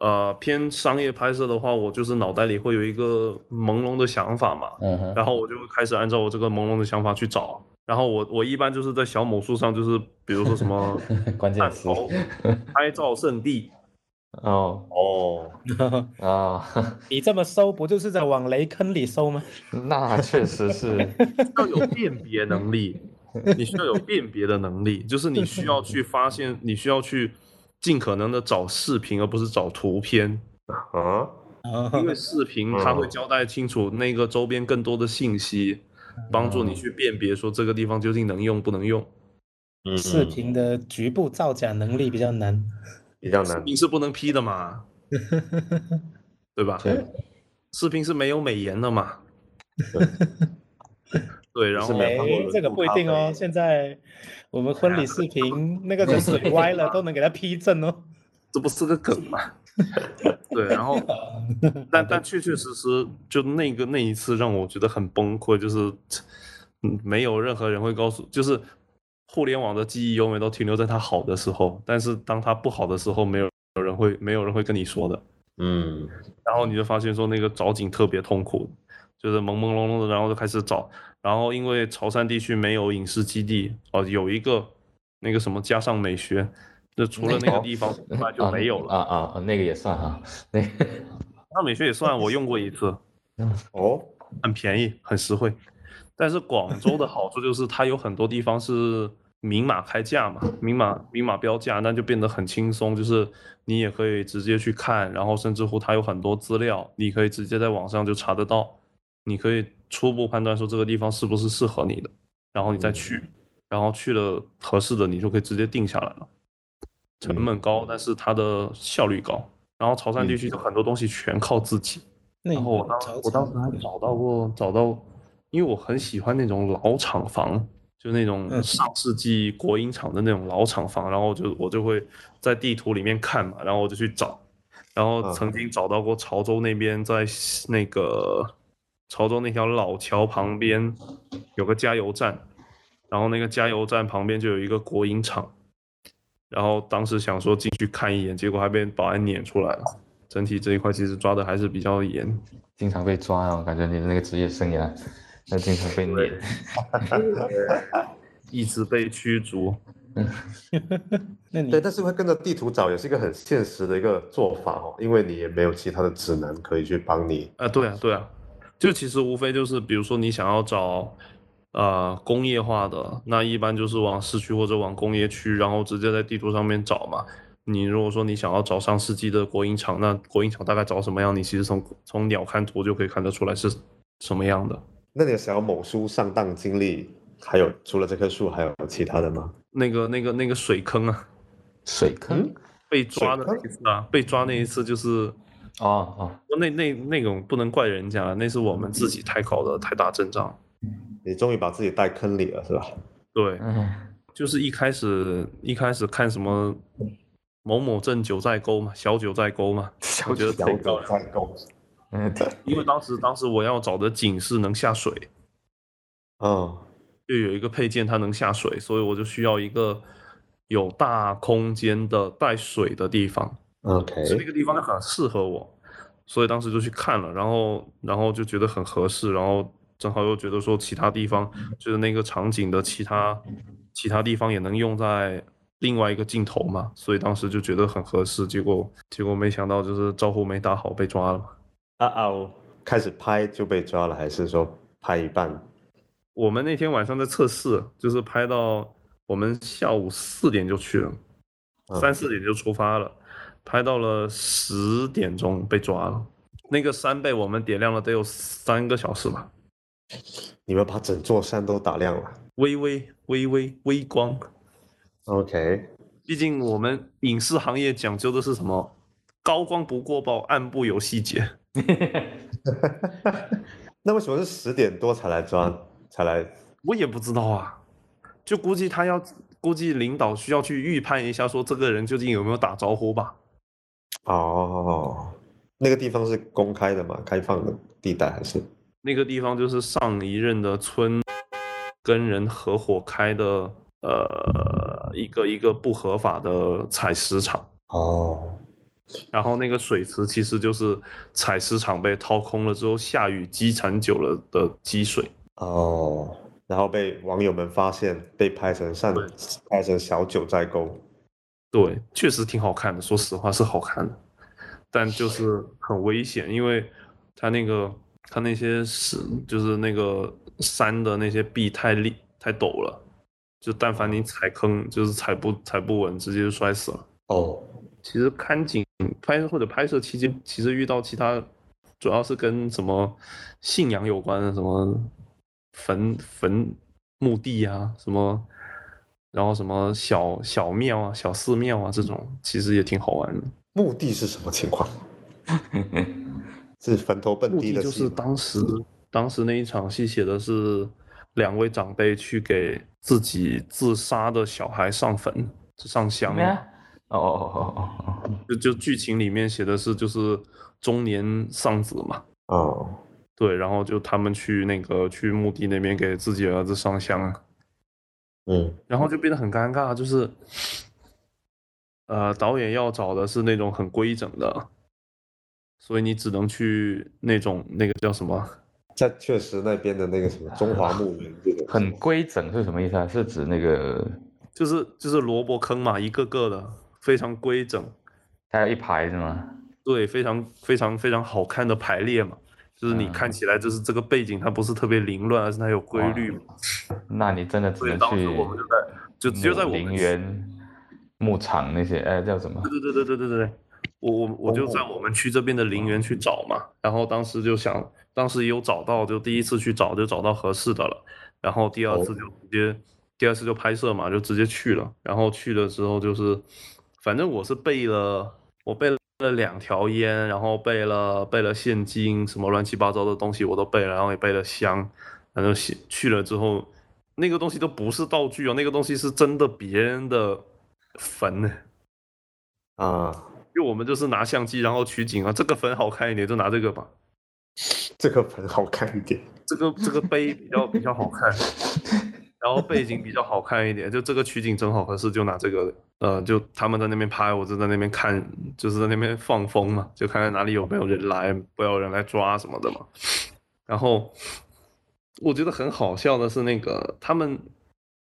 呃，偏商业拍摄的话，我就是脑袋里会有一个朦胧的想法嘛，
嗯
然后我就会开始按照我这个朦胧的想法去找，然后我我一般就是在小某书上，就是比如说什么 *laughs*
关键词，
拍照圣地，*laughs*
哦
哦
啊，*laughs*
你这么搜，不就是在往雷坑里搜吗？
那确实是
要有辨别能力，你需要有辨别的能力，就是你需要去发现，你需要去。尽可能的找视频，而不是找图片
啊，
因为视频它会交代清楚那个周边更多的信息，帮助你去辨别说这个地方究竟能用不能用。
视频的局部造假能力比较难，
比较难。
你是不能 P 的嘛，*laughs* 对吧？
对，
视频是没有美颜的嘛。对，然后
这个不一定哦。现在我们婚礼视频那个就水歪了，都能给他 P 正哦。*laughs*
这不是个梗吗？*laughs* 对，然后，*laughs* 但但确确实实，就那个那一次让我觉得很崩溃，就是没有任何人会告诉，就是互联网的记忆永远都停留在它好的时候，但是当它不好的时候，没有有人会没有人会跟你说的。
嗯，
然后你就发现说那个找景特别痛苦，就是朦朦胧胧的，然后就开始找。然后因为潮汕地区没有影视基地哦，有一个那个什么加上美学，就除了那个地方，那就没有了 *laughs*
啊啊，那个也算哈，那 *laughs*
那美学也算，我用过一次，*laughs*
哦，
很便宜，很实惠。但是广州的好处就是它有很多地方是明码开价嘛，明码明码标价，那就变得很轻松，就是你也可以直接去看，然后甚至乎它有很多资料，你可以直接在网上就查得到，你可以。初步判断说这个地方是不是适合你的，然后你再去，然后去了合适的，你就可以直接定下来了。成本高，但是它的效率高。然后潮汕地区就很多东西全靠自己。然后我当我当时还找到过，找到，因为我很喜欢那种老厂房，就那种上世纪国营厂的那种老厂房，然后就我就会在地图里面看嘛，然后我就去找，然后曾经找到过潮州那边在那个。潮州那条老桥旁边有个加油站，然后那个加油站旁边就有一个国营厂，然后当时想说进去看一眼，结果还被保安撵出来了。整体这一块其实抓的还是比较严，
经常被抓啊！我感觉你的那个职业生涯，那经常被撵，*laughs*
一直被驱逐。*laughs*
那你
对，但是会跟着地图找，也是一个很现实的一个做法哦，因为你也没有其他的指南可以去帮你。
啊，对啊，对啊。就其实无非就是，比如说你想要找，呃，工业化的，那一般就是往市区或者往工业区，然后直接在地图上面找嘛。你如果说你想要找上世纪的国营厂，那国营厂大概找什么样？你其实从从鸟瞰图就可以看得出来是什么样的。
那你的小某书上当经历，还有除了这棵树，还有其他的吗？
那个、那个、那个水坑啊，
水坑
被抓的那一次啊，被抓那一次就是。
哦哦，
那那那种不能怪人家，那是我们自己太搞的太大阵仗。
你终于把自己带坑里了，是吧？
对，就是一开始一开始看什么某某镇九寨沟嘛，小九寨沟嘛，*laughs* 我觉得
小九寨沟。
嗯，
因为当时当时我要找的井是能下水，
嗯，
就有一个配件它能下水，所以我就需要一个有大空间的带水的地方。
OK，
那个地方就很适合我，所以当时就去看了，然后然后就觉得很合适，然后正好又觉得说其他地方就是那个场景的其他其他地方也能用在另外一个镜头嘛，所以当时就觉得很合适，结果结果没想到就是招呼没打好被抓了。
啊哦，开始拍就被抓了，还是说拍一半？
我们那天晚上在测试，就是拍到我们下午四点就去了，三四点就出发了，拍到了十点钟被抓了。那个山被我们点亮了，得有三个小时吧。
你们把整座山都打亮了，
微微微微微光。
OK，
毕竟我们影视行业讲究的是什么？高光不过曝，暗部有细节。*laughs*
那为什么是十点多才来抓？才来？
我也不知道啊，就估计他要，估计领导需要去预判一下，说这个人究竟有没有打招呼吧。
哦，那个地方是公开的吗？开放的地带还是？
那个地方就是上一任的村跟人合伙开的，呃，一个一个不合法的采石场。
哦。
然后那个水池其实就是采石场被掏空了之后，下雨积攒久了的积水。
哦。然后被网友们发现，被拍成上拍成小九寨沟。
对，确实挺好看的，说实话是好看的，但就是很危险，因为它那个。它那些是就是那个山的那些壁太立太陡了，就但凡你踩坑，就是踩不踩不稳，直接就摔死了。
哦，
其实看景拍或者拍摄期间，其实遇到其他，主要是跟什么信仰有关的，什么坟坟墓地啊，什么，然后什么小小庙啊、小寺庙啊这种，其实也挺好玩的。
墓地是什么情况？*laughs* 是坟头蹦迪的
就是当时当时那一场戏写的是两位长辈去给自己自杀的小孩上坟上香。
哦哦哦哦哦，
就就剧情里面写的是就是中年丧子嘛。
哦，
对，然后就他们去那个去墓地那边给自己儿子上香。
嗯，
然后就变得很尴尬，就是呃导演要找的是那种很规整的。所以你只能去那种那个叫什么，
在确实那边的那个什么中华墓园这个
很规整是什么意思啊？是指那个
就是就是萝卜坑嘛，一个个的非常规整，
还有一排是吗？
对，非常非常非常好看的排列嘛，就是你看起来就是这个背景它不是特别凌乱，而是它有规律嘛。
那你真的只能去，
就只有在我
陵园、牧场那些，哎，叫什么？
对对对对对对对。我我我就在我们区这边的陵园去找嘛，然后当时就想，当时也有找到，就第一次去找就找到合适的了，然后第二次就直接，第二次就拍摄嘛，就直接去了，然后去了之后就是，反正我是背了，我背了两条烟，然后备了备了现金，什么乱七八糟的东西我都备了，然后也备了香，反正去了之后，那个东西都不是道具哦，那个东西是真的别人的坟呢，
啊。
因为我们就是拿相机，然后取景啊，这个坟好看一点，就拿这个吧。*laughs*
这个坟好看一点，
这个这个碑比较比较好看，然后背景比较好看一点，就这个取景正好合适，就拿这个。呃，就他们在那边拍，我就在那边看，就是在那边放风嘛，就看看哪里有没有人来，不要人来抓什么的嘛。然后我觉得很好笑的是，那个他们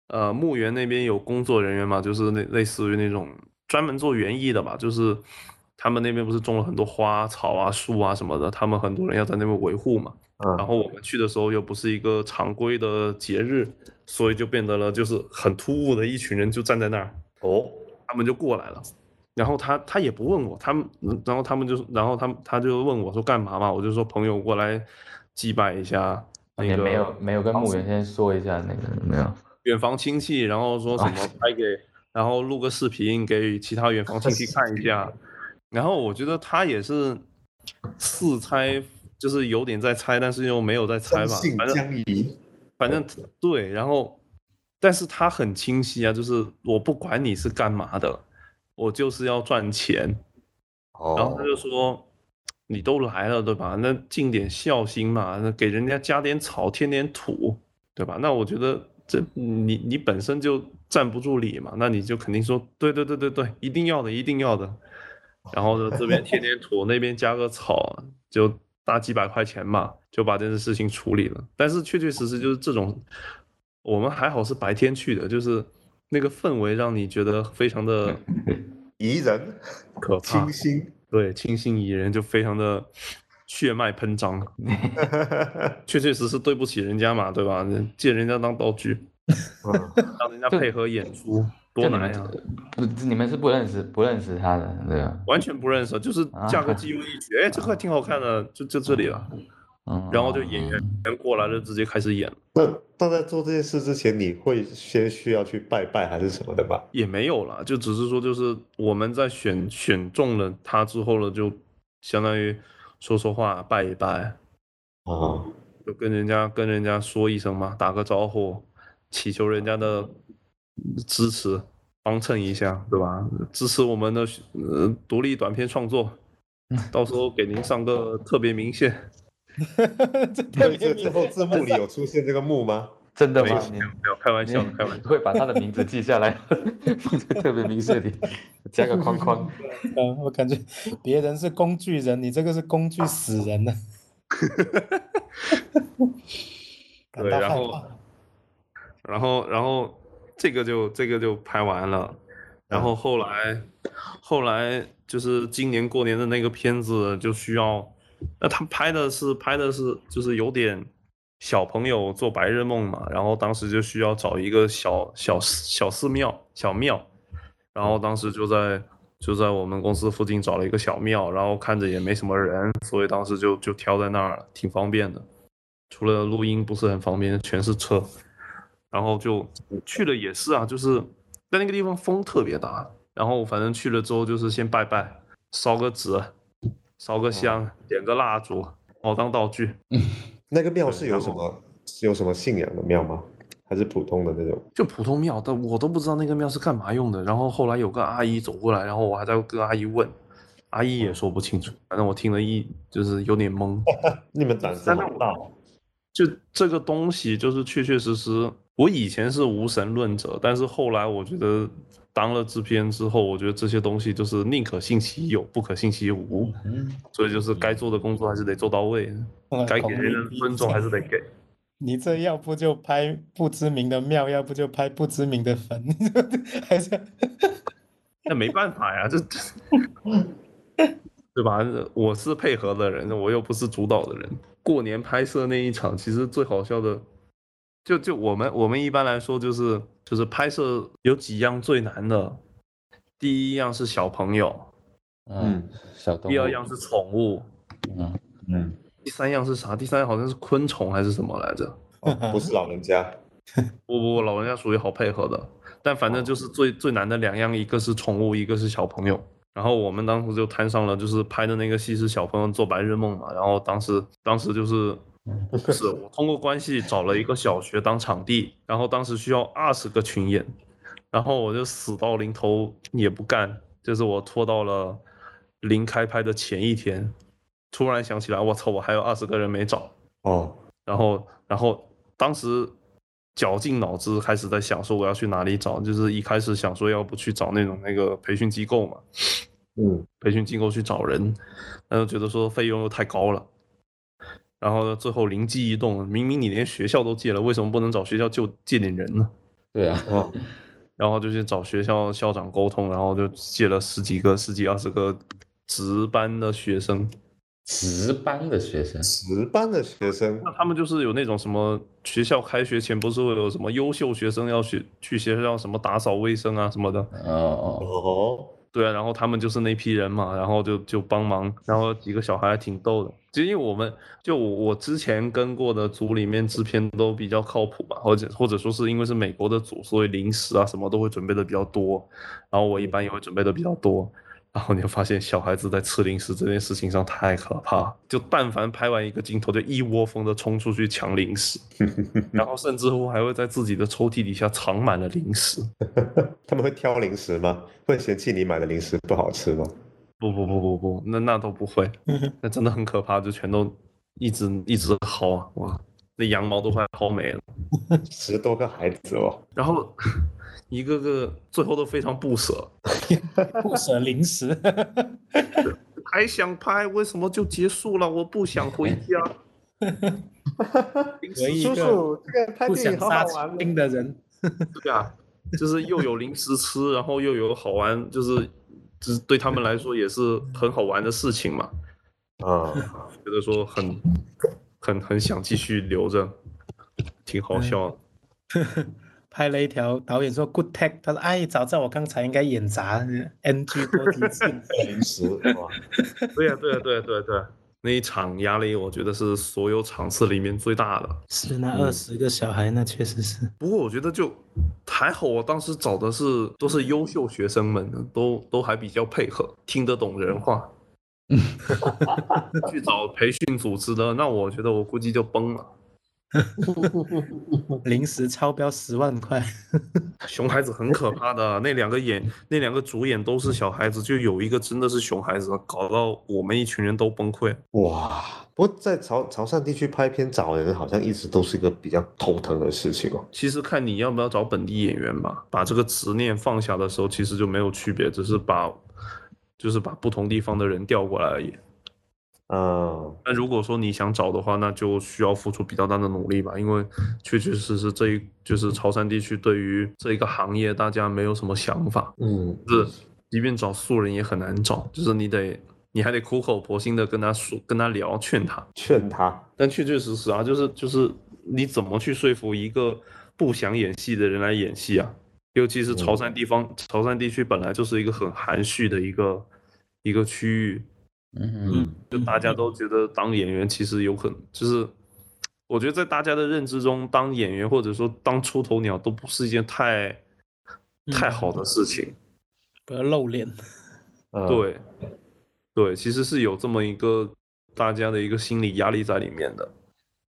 呃墓园那边有工作人员嘛，就是那类似于那种。专门做园艺的吧，就是他们那边不是种了很多花草啊、树啊什么的，他们很多人要在那边维护嘛。然后我们去的时候又不是一个常规的节日，所以就变得了就是很突兀的一群人就站在那儿。
哦，
他们就过来了，然后他他也不问我，他们然后他们就然后他他就问我说干嘛嘛？我就说朋友过来祭拜一下。
也没有没有跟墓园先说一下那个没有
远房亲戚，然后说什么拍给。然后录个视频给其他远房亲戚 *laughs* 看一下，然后我觉得他也是似猜，就是有点在猜，但是又没有在猜吧。反正反正对，然后但是他很清晰啊，就是我不管你是干嘛的，我就是要赚钱。哦然后他就说，你都来了对吧？那尽点孝心嘛，那给人家加点草，添点土，对吧？那我觉得。这你你本身就站不住理嘛，那你就肯定说对对对对对，一定要的，一定要的。然后呢，这边添点土，那边加个草，就大几百块钱嘛，就把这件事情处理了。但是确确实实就是这种，我们还好是白天去的，就是那个氛围让你觉得非常的 *laughs*
宜人、
可怕
清新，
对，清新宜人，就非常的血脉喷张，*laughs* 确确实实对不起人家嘛，对吧？借人家当道具，让人家配合演出，多难呀！
不，你们是不认识不认识他的，对吧？
完全不认识，就是价格机位一举，哎，这块挺好看的，就就这里了。嗯，然后就演员过来了，直接开始演。
那那在做这件事之前，你会先需要去拜拜还是什么的吧？
也没有了，就只是说，就是我们在选选中了他之后了，就相当于说说话，拜一拜，
哦，
就跟人家跟人家说一声嘛，打个招呼，祈求人家的支持，帮衬一下，对吧？支持我们的呃独立短片创作，*laughs* 到时候给您上个特别明线。*laughs*
这最后字幕里有出现这个幕吗？
真的吗？
没有，开玩笑，开玩笑。
会把他的名字记下来，*laughs* 放在特别明显里，加个框框。
嗯，我感觉别人是工具人，你这个是工具死人呢。
对，然后，然后，然后这个就这个就拍完了，然后后来，后来就是今年过年的那个片子就需要。那他拍的是拍的是就是有点小朋友做白日梦嘛，然后当时就需要找一个小小小寺庙小庙，然后当时就在就在我们公司附近找了一个小庙，然后看着也没什么人，所以当时就就挑在那儿，挺方便的。除了录音不是很方便，全是车，然后就去了也是啊，就是在那个地方风特别大，然后反正去了之后就是先拜拜，烧个纸。烧个香，点个蜡烛，哦，当道具。
那个庙是有什么有什么信仰的庙吗？还是普通的那种？
就普通庙，但我都不知道那个庙是干嘛用的。然后后来有个阿姨走过来，然后我还在跟阿姨问，阿姨也说不清楚。反正我听了一就是有点懵。*laughs*
你们胆子蛮大。
就这个东西，就是确确实实，我以前是无神论者，但是后来我觉得。当了制片之后，我觉得这些东西就是宁可信其有，不可信其无。嗯，所以就是该做的工作还是得做到位，该给人的尊重还是得给。
你这要不就拍不知名的庙，要不就拍不知名的坟，*laughs* 还是？
那没办法呀，这 *laughs* 对吧？我是配合的人，我又不是主导的人。过年拍摄那一场，其实最好笑的。就就我们我们一般来说就是就是拍摄有几样最难的，第一样是小朋友，
嗯，小动物。
第二样是宠物，
嗯嗯。
第三样是啥？第三样好像是昆虫还是什么来着？
不是老人家。*laughs*
不不，老人家属于好配合的，但反正就是最最难的两样，一个是宠物，一个是小朋友。然后我们当时就摊上了，就是拍的那个戏是小朋友做白日梦嘛，然后当时当时就是。*laughs* 是我通过关系找了一个小学当场地，然后当时需要二十个群演，然后我就死到临头也不干，就是我拖到了临开拍的前一天，突然想起来，我操，我还有二十个人没找
哦，
然后然后当时绞尽脑汁开始在想说我要去哪里找，就是一开始想说要不去找那种那个培训机构嘛，
嗯，
培训机构去找人，但是觉得说费用又太高了。然后呢？最后灵机一动，明明你连学校都借了，为什么不能找学校就借点人呢？
对啊，*laughs*
然后就去找学校校长沟通，然后就借了十几个、十几二十个值班的学生。
值班的学生？
值班的学生？
那他们就是有那种什么学校开学前不是会有什么优秀学生要去去学校什么打扫卫生啊什么的？
哦
哦。
对啊，然后他们就是那批人嘛，然后就就帮忙，然后几个小孩还挺逗的。就因为我们就我之前跟过的组里面制片都比较靠谱吧，或者或者说是因为是美国的组，所以零食啊什么都会准备的比较多，然后我一般也会准备的比较多。然后你就发现小孩子在吃零食这件事情上太可怕，就但凡拍完一个镜头，就一窝蜂的冲出去抢零食，*laughs* 然后甚至乎还会在自己的抽屉底下藏满了零食。*laughs*
他们会挑零食吗？会嫌弃你买的零食不好吃吗？
不不不不不，那那都不会，那真的很可怕，就全都一直一直薅，哇，那羊毛都快薅没了，*laughs*
十多个孩子哦，
然后。*laughs* 一个个最后都非常不舍，*laughs*
不舍零食，
还想拍，为什么就结束了？我不想回家。
叔叔，这个拍电影好好玩的人，
对啊，就是又有零食吃，然后又有好玩，就是，就是对他们来说也是很好玩的事情嘛。
啊，
觉得说很很很想继续留着，挺好笑的。*laughs*
拍了一条导演说 good take，他说哎，早知道我刚才应该演砸 NG *laughs* 多几次。
临时哇，
对呀、对呀、对呀、对呀、对呀、那一场压力，我觉得是所有场次里面最大的。
是那二十个小孩，那确实是。
不过我觉得就还好，我当时找的是都是优秀学生们，都都还比较配合，听得懂人话。*laughs* 去找培训组织的，那我觉得我估计就崩了。*laughs*
临时超标十万块，
熊孩子很可怕的，那两个演那两个主演都是小孩子，就有一个真的是熊孩子，搞到我们一群人都崩溃。
哇！不过在潮潮汕地区拍片找人，好像一直都是一个比较头疼的事情哦。
其实看你要不要找本地演员吧，把这个执念放下的时候，其实就没有区别，只是把就是把不同地方的人调过来而已。
嗯，
那如果说你想找的话，那就需要付出比较大的努力吧，因为确确实实这一就是潮汕地区对于这一个行业，大家没有什么想法，
嗯，
就是即便找素人也很难找，就是你得你还得苦口婆心的跟他说，跟他聊，劝他。
劝他，
但确确实实啊，就是就是你怎么去说服一个不想演戏的人来演戏啊？尤其是潮汕地方，潮汕地区本来就是一个很含蓄的一个一个区域，
嗯
就大家都觉得当演员其实有可能，就是我觉得在大家的认知中，当演员或者说当出头鸟都不是一件太太好的事情。
不要露脸。
嗯，*laughs*
对，对，其实是有这么一个大家的一个心理压力在里面的，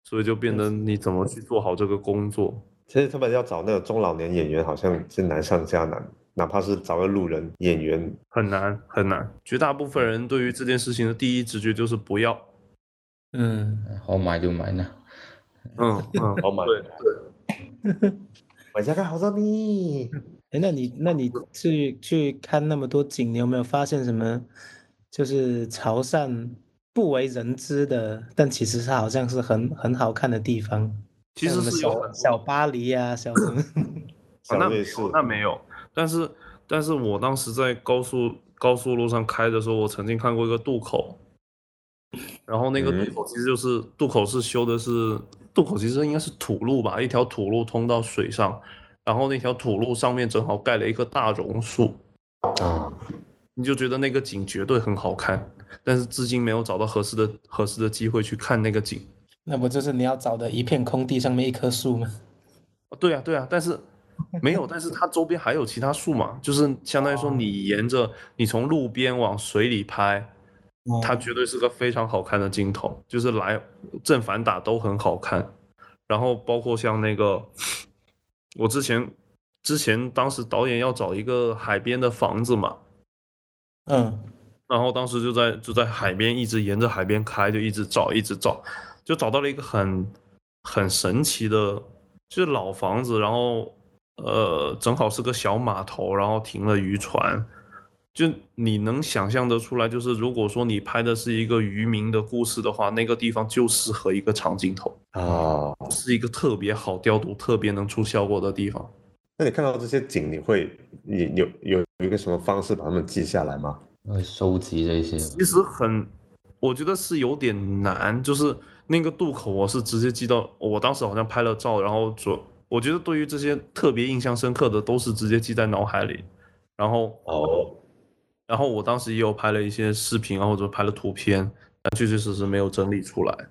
所以就变得你怎么去做好这个工作。
其实他们要找那个中老年演员，好像是难上加难，哪怕是找个路人演员，
很难很难，绝大部分人对于这件事情的第一直觉就是不要。
嗯，
好买就买呢。
嗯嗯，*laughs*
好买
对对，*laughs*
买家看好照你。
哎，那你那你去去看那么多景，你有没有发现什么？就是潮汕不为人知的，但其实它好像是很很好看的地方。
其实
什么小
是有很
小巴黎啊，小什么？*laughs*
啊那没
小瑞士
有，那没有。但是，但是我当时在高速高速路上开的时候，我曾经看过一个渡口，然后那个
嗯
渡口其实就是渡口是修的是渡口，其实应该是土路吧，一条土路通到水上，然后那条土路上面正好盖了一棵大榕树，
啊，
你就觉得那个景绝对很好看，但是至今没有找到合适的合适的机会去看那个景。
那不就是你要找的一片空地上面一棵树吗？
对啊，对啊，但是没有，但是它周边还有其他树嘛，就是相当于说你沿着你从路边往水里拍，它绝对是个非常好看的镜头，就是来正反打都很好看。然后包括像那个，我之前之前当时导演要找一个海边的房子嘛，
嗯。
然后当时就在就在海边一直沿着海边开，就一直找一直找，就找到了一个很很神奇的，就是老房子，然后呃正好是个小码头，然后停了渔船，就你能想象得出来，就是如果说你拍的是一个渔民的故事的话，那个地方就适合一个长镜头，
啊，
是一个特别好调度、特别能出效果的地方。
那你看到这些景，你会你有有有一个什么方式把它们记下来吗？
会收集这些。
其实很，我觉得是有点难，就是那个渡口，我是直接记到，我当时好像拍了照，然后主，我觉得对于这些特别印象深刻的，都是直接记在脑海里，然后
哦，
然后我当时也有拍了一些视频啊，或者拍了图片，但确确实实没有整理出来。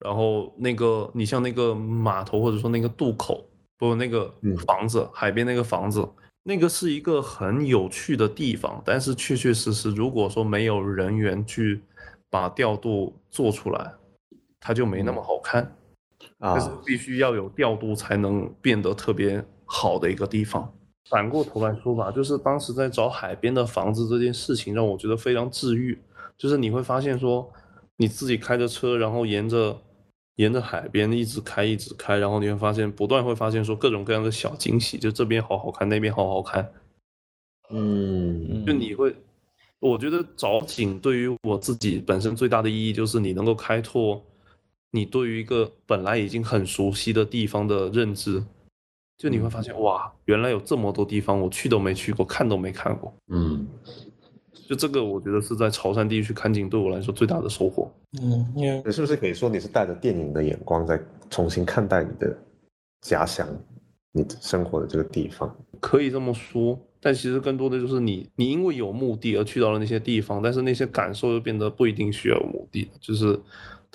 然后那个，你像那个码头或者说那个渡口，不，那个
嗯
房子，海边那个房子，那个是一个很有趣的地方，但是确确实实，如果说没有人员去把调度做出来，它就没那么好看。但是
啊，
必须要有调度才能变得特别好的一个地方。反过头来说吧，就是当时在找海边的房子这件事情，让我觉得非常治愈。就是你会发现说，你自己开着车，然后沿着沿着海边一直开，一直开，然后你会发现不断会发现说各种各样的小惊喜，就这边好好看，那边好好看，
嗯
就你会，我觉得找景对于我自己本身最大的意义就是你能够开拓你对于一个本来已经很熟悉的地方的认知，就你会发现哇，原来有这么多地方我去都没去过，看都没看过。
嗯，
就这个，我觉得是在潮汕地区看景对我来说最大的收获。
嗯，
你是不是可以说你是带着电影的眼光在重新看待你的家乡，你生活的这个地方？
可以这么说，但其实更多的就是你，你因为有目的而去到了那些地方，但是那些感受又变得不一定需要有目的，就是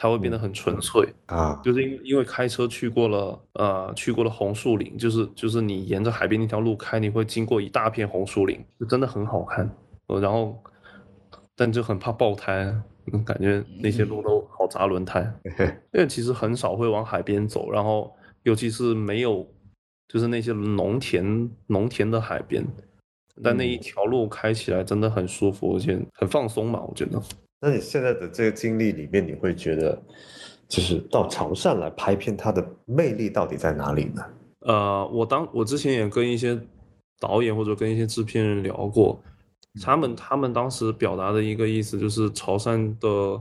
它会变得很纯粹。
啊，
就是因因为开车去过了，呃，去过了红树林，就是就是你沿着海边那条路开，你会经过一大片红树林，就真的很好看。呃，然后，但就很怕爆胎，嗯感觉那些路都好砸轮胎。*laughs* 因为其实很少会往海边走，然后尤其是没有，就是那些农田农田的海边，但那一条路开起来真的很舒服，而且很放松嘛，我觉得。
那你现在的这个经历里面，你会觉得，就是到潮汕来拍片，它的魅力到底在哪里呢？
呃，我当我之前也跟一些导演或者跟一些制片人聊过，他们他们当时表达的一个意思就是潮汕的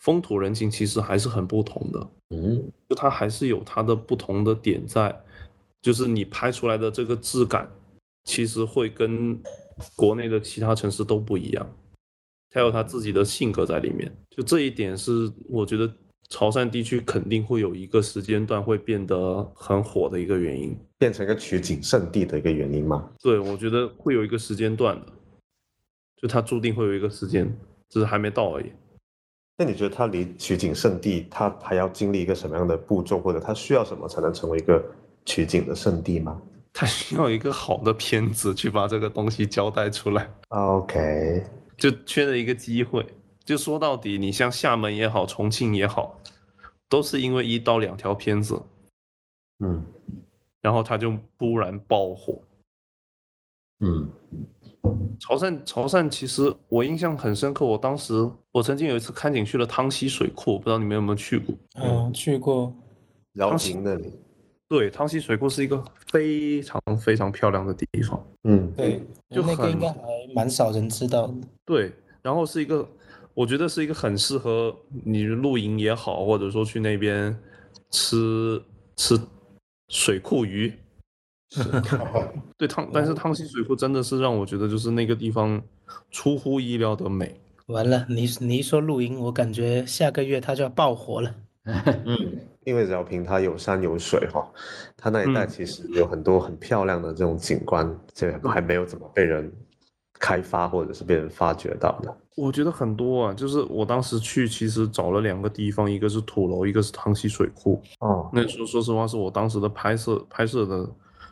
风土人情其实还是很不同的，
嗯。
就它还是有它的不同的点在，就是你拍出来的这个质感，其实会跟国内的其他城市都不一样，它有他自己的性格在里面。就这一点是我觉得潮汕地区肯定会有一个时间段会变得很火的一个原因。
变成一个取景圣地的一个原因吗？
对，我觉得会有一个时间段的，就它注定会有一个时间，只是还没到而已。
那你觉得它离取景圣地，它还要经历一个什么样的步骤，或者它需要什么才能成为一个取景的圣地吗
它需要一个好的片子去把这个东西交代出来。
？OK，
就缺了一个机会。就说到底，你像厦门也好，重庆也好，都是因为一到两条片子，
嗯
然后他就突然爆火。
嗯
潮汕，潮汕其实我印象很深刻，我当时我曾经有一次看景去了汤溪水库，不知道你们有没有去过？
嗯，去过，
辽宁那里，
对，汤溪水库是一个非常非常漂亮的地方。
嗯
对，
就
那个应该还蛮少人知道的。
对，然后是一个，我觉得是一个很适合你露营也好，或者说去那边吃吃水库鱼。*laughs* 对汤，但是汤溪水库真的是让我觉得就是那个地方出乎意料的美。
完了，你你一说露营，我感觉下个月它就要爆火了。
嗯，因为饶平它有山有水哈，它那一带
嗯
其实有很多很漂亮的这种景观，这还没有怎么被人开发或者是被人发掘到的。
我觉得很多啊，就是我当时去其实找了两个地方，一个是土楼，一个是汤溪水库。
哦，
那时候说实话是我当时的拍摄拍摄的，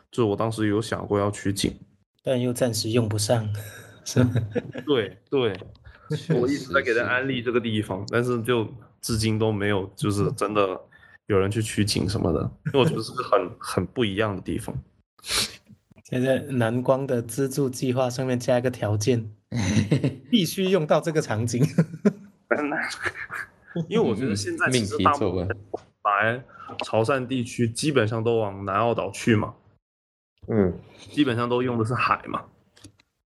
就是我当时有想过要取景。
但又暂时用不上，是吧？*laughs*
对对，我一直在给他安利这个地方，但是就至今都没有，就是真的有人去取景什么的，因为我觉得是个很很不一样的地方。*laughs*
现在南光的资助计划上面加一个条件，*laughs* 必须用到这个场景。*laughs*
因为我觉得现在其
命
实大部
题作文
分来潮汕地区基本上都往南澳岛去嘛，
嗯，
基本上都用的是海嘛。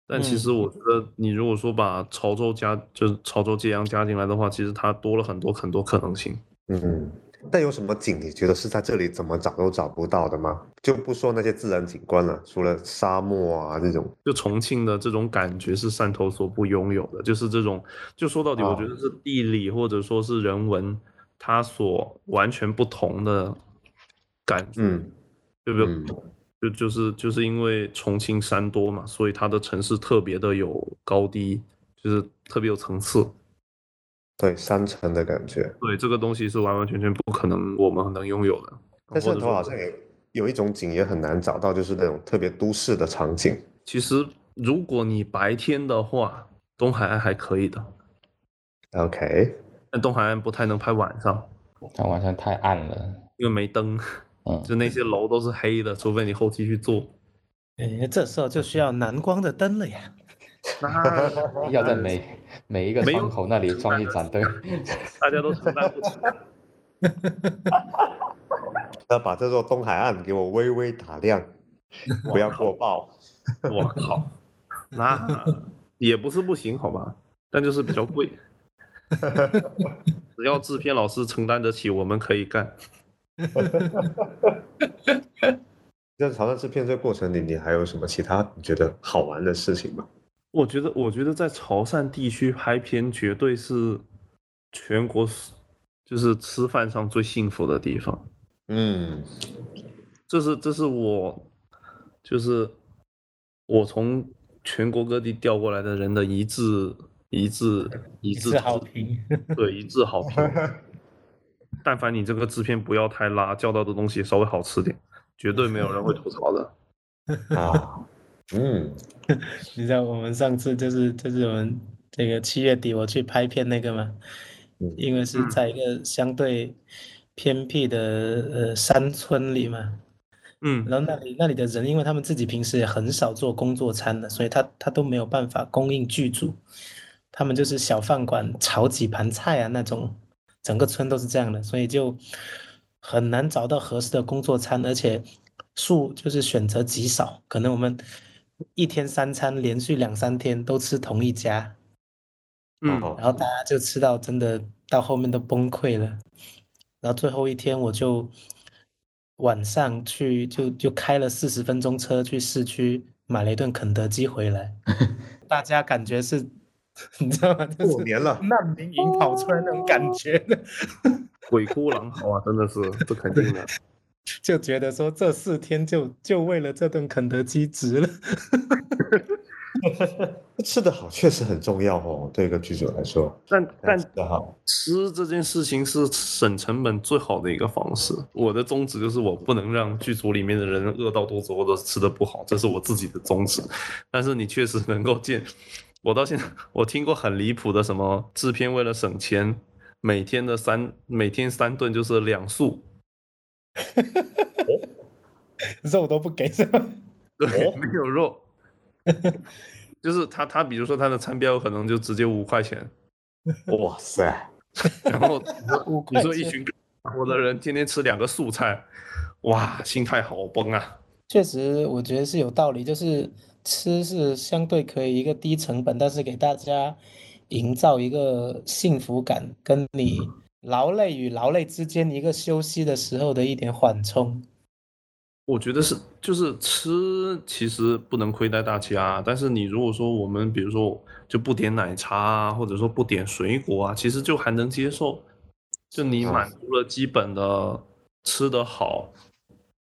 但其实我觉得，你如果说把潮州加就是潮州、揭阳加进来的话，其实它多了很多很多可能性。
嗯，但有什么景你觉得是在这里怎么找都找不到的吗？就不说那些自然景观了，除了沙漠啊这种，
就重庆的这种感觉是汕头所不拥有的，就是这种，就说到底，我觉得是地理或者说是人文，它所完全不同的感觉，
嗯
对不对？
嗯
就就是就是因为重庆山多嘛，所以它的城市特别的有高低，就是特别有层次。
对，山城的感觉。
对，这个东西是完完全全不可能我们能拥有的。
但汕头
或者说
好像也有一种景也很难找到，就是那种特别都市的场景。
其实如果你白天的话，东海岸还可以的
，OK，
但东海岸不太能拍晚上。
它晚上太暗了，
因为没灯，
嗯，
就那些楼都是黑的，除非你后期去做。
哎，这时候就需要蓝光的灯了呀。
那 *laughs*
要在每 *laughs* 每一个窗口那里装一盏灯，*laughs*
大家都承担不起。
要把这座东海岸给我微微打亮，不要过曝。
我靠，那也不是不行，好吧？但就是比较贵。只要制片老师承担得起，我们可以干。
在潮汕制片这个过程里，你还有什么其他你觉得好玩的事情吗？
我觉得，我觉得在潮汕地区拍片绝对是全国就是吃饭上最幸福的地方。
嗯，
这是这是我就是我从全国各地调过来的人的一致一致
一
致
好评，
对一致好评。*laughs* 但凡你这个制片不要太辣，叫到的东西稍微好吃点，绝对没有人会吐槽的。*laughs*
啊。嗯，*laughs*
你知道我们上次就是就是我们这个七月底我去拍片那个嘛，因为是在一个相对偏僻的呃山村里嘛，
嗯，
然后那里那里的人，因为他们自己平时也很少做工作餐的，所以他他都没有办法供应剧组，他们就是小饭馆炒几盘菜啊那种，整个村都是这样的，所以就很难找到合适的工作餐，而且数就是选择极少，可能我们。一天三餐连续两三天都吃同一家，
嗯，
然后大家就吃到真的到后面都崩溃了，然后最后一天我就晚上去就就开了四十分钟车去市区买了一顿肯德基回来，*laughs* 大家感觉是，*laughs* 你知道吗？
过年了，
难民营跑出来那种感觉的，
鬼哭狼嚎啊，真的是这肯定的。*laughs*
就觉得说这四天就就为了这顿肯德基值了，*laughs*
吃的好确实很重要哦，对一个剧组来说。
但但
好
吃这件事情是省成本最好的一个方式。我的宗旨就是我不能让剧组里面的人饿到肚子或者吃的不好，这是我自己的宗旨。但是你确实能够见，我到现在我听过很离谱的什么制片为了省钱，每天的三每天三顿就是两素。*laughs*
肉都不给是吧？
对，没有肉，就是他他比如说他的餐标可能就直接五块钱，
哇塞！
然后 *laughs* 你说一群我的人天天吃两个素菜，哇，心态好崩啊！
确实，我觉得是有道理，就是吃是相对可以一个低成本，但是给大家营造一个幸福感，跟你。劳累与劳累之间一个休息的时候的一点缓冲，
我觉得是就是吃其实不能亏待大家，但是你如果说我们比如说就不点奶茶啊，或者说不点水果啊，其实就还能接受，就你满足了基本的吃得好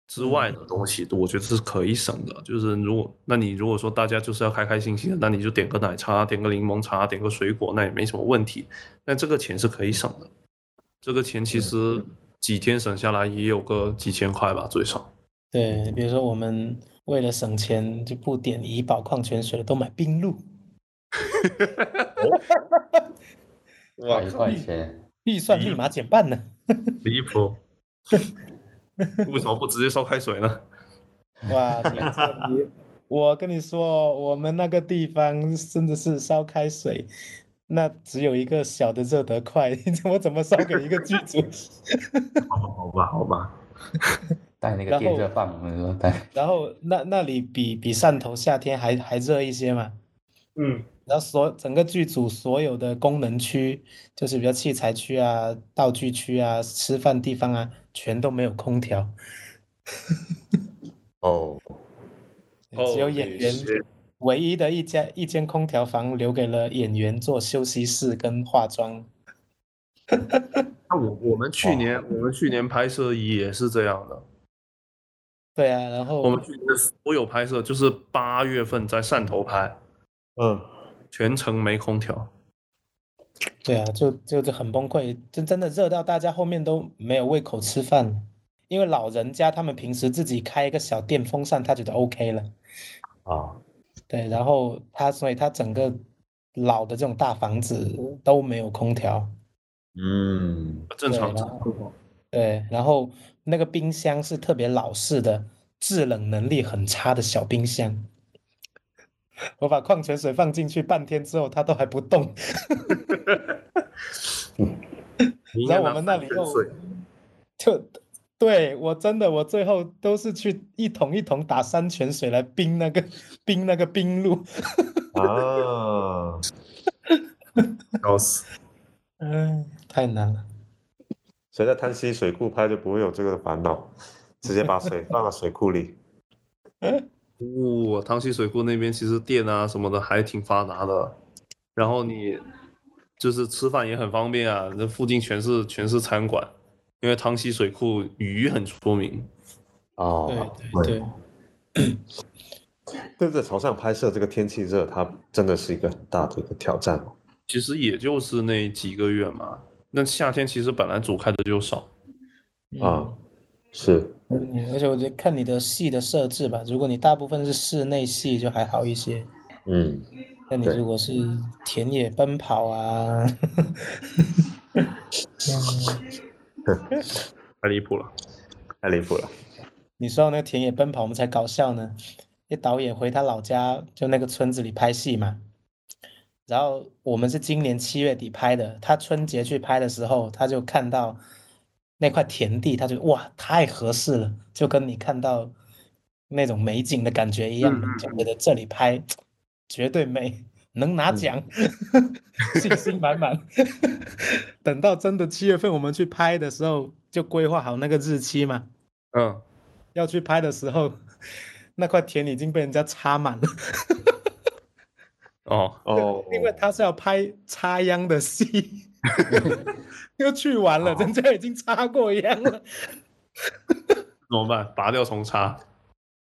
之外的东西，我觉得是可以省的。就是如果那你如果说大家就是要开开心心的，那你就点个奶茶，点个柠檬茶，点个水果，那也没什么问题。但这个钱是可以省的。这个钱其实几天省下来也有个几千块吧，最少。
对，比如说我们为了省钱，就不点怡宝矿泉水了，都买冰露。*laughs*
哇，一块钱，
预算立马减半呢。
离谱。为什么不直接烧开水呢？
哇，你我跟你说，我们那个地方真的是烧开水。那只有一个小的热得快，*laughs* 我怎么烧给一个剧组？
好吧，好吧，*laughs*
带那个电热棒，我说带。
然后那那里比比汕头夏天还还热一些嘛？
嗯。
然后所整个剧组所有的功能区，就是比如器材区啊、道具区啊、吃饭地方啊，全都没有空调。
哦。*laughs*
只有演员。唯一的一间一间空调房留给了演员做休息室跟化妆。*laughs*
那我我们去年我们去年拍摄也是这样的。
对啊，然后
我们去年所有拍摄就是八月份在汕头拍，
嗯，
全程没空调。
对啊，就就就很崩溃，真真的热到大家后面都没有胃口吃饭因为老人家他们平时自己开一个小电风扇，他觉得 OK 了。
啊。
对，然后它，所以它整个老的这种大房子都没有空调，
嗯，
正常。
对，然后那个冰箱是特别老式的，制冷能力很差的小冰箱。*laughs* 我把矿泉水放进去半天之后，它都还不动。*laughs* 然后我们那里又就。对我真的，我最后都是去一桶一桶打山泉水来冰那个冰那个冰露。
啊，
笑死！
嗯，太难了。
所以在滩溪水库拍就不会有这个烦恼，直接把水 *laughs* 放到水库里。*laughs*
哦，汤溪水库那边其实电啊什么的还挺发达的，然后你就是吃饭也很方便啊，那附近全是全是餐馆，因为汤溪水库鱼很出名。
哦，
对对对。*clears throat*
但在潮汕拍摄，这个天气热，它真的是一个很大的一个挑战哦。
其实也就是那几个月嘛，那夏天其实本来煮开的就少。
啊，是。
而且我觉得看你的戏的设置吧，如果你大部分是室内戏，就还好一些。
嗯。
那你如果是田野奔跑啊 *laughs* *laughs* *laughs*
太离谱了，
太离谱了。
你说那个田野奔跑，我们才搞笑呢。那导演回他老家，就那个村子里拍戏嘛。然后我们是今年七月底拍的，他春节去拍的时候，他就看到那块田地，他就哇，太合适了，就跟你看到那种美景的感觉一样，就觉得这里拍绝对美，能拿奖，*laughs* 信心满满。*laughs* 等到真的七月份我们去拍的时候，就规划好那个日期嘛。
嗯。
要去拍的时候，*laughs* 那块田已经被人家插满了。
哦
哦，
因为他是要拍插秧的戏，又去完了，人家已经插过秧了。
怎么办？拔掉重插。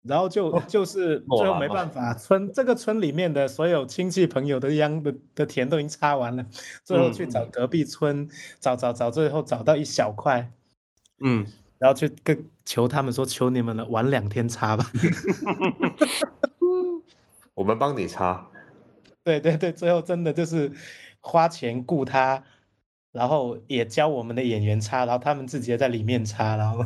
然后就就是最后没办法，村这个村里面的所有亲戚朋友的秧的的田都已经插完了，最后去找隔壁村，找找找，最后找到一小块。
嗯。
然后去跟求他们说：“求你们了，晚两天插吧。*laughs* *laughs* ”
我们帮你插。
对对对，最后真的就是花钱雇他，然后也教我们的演员插，然后他们自己也在里面插，然后，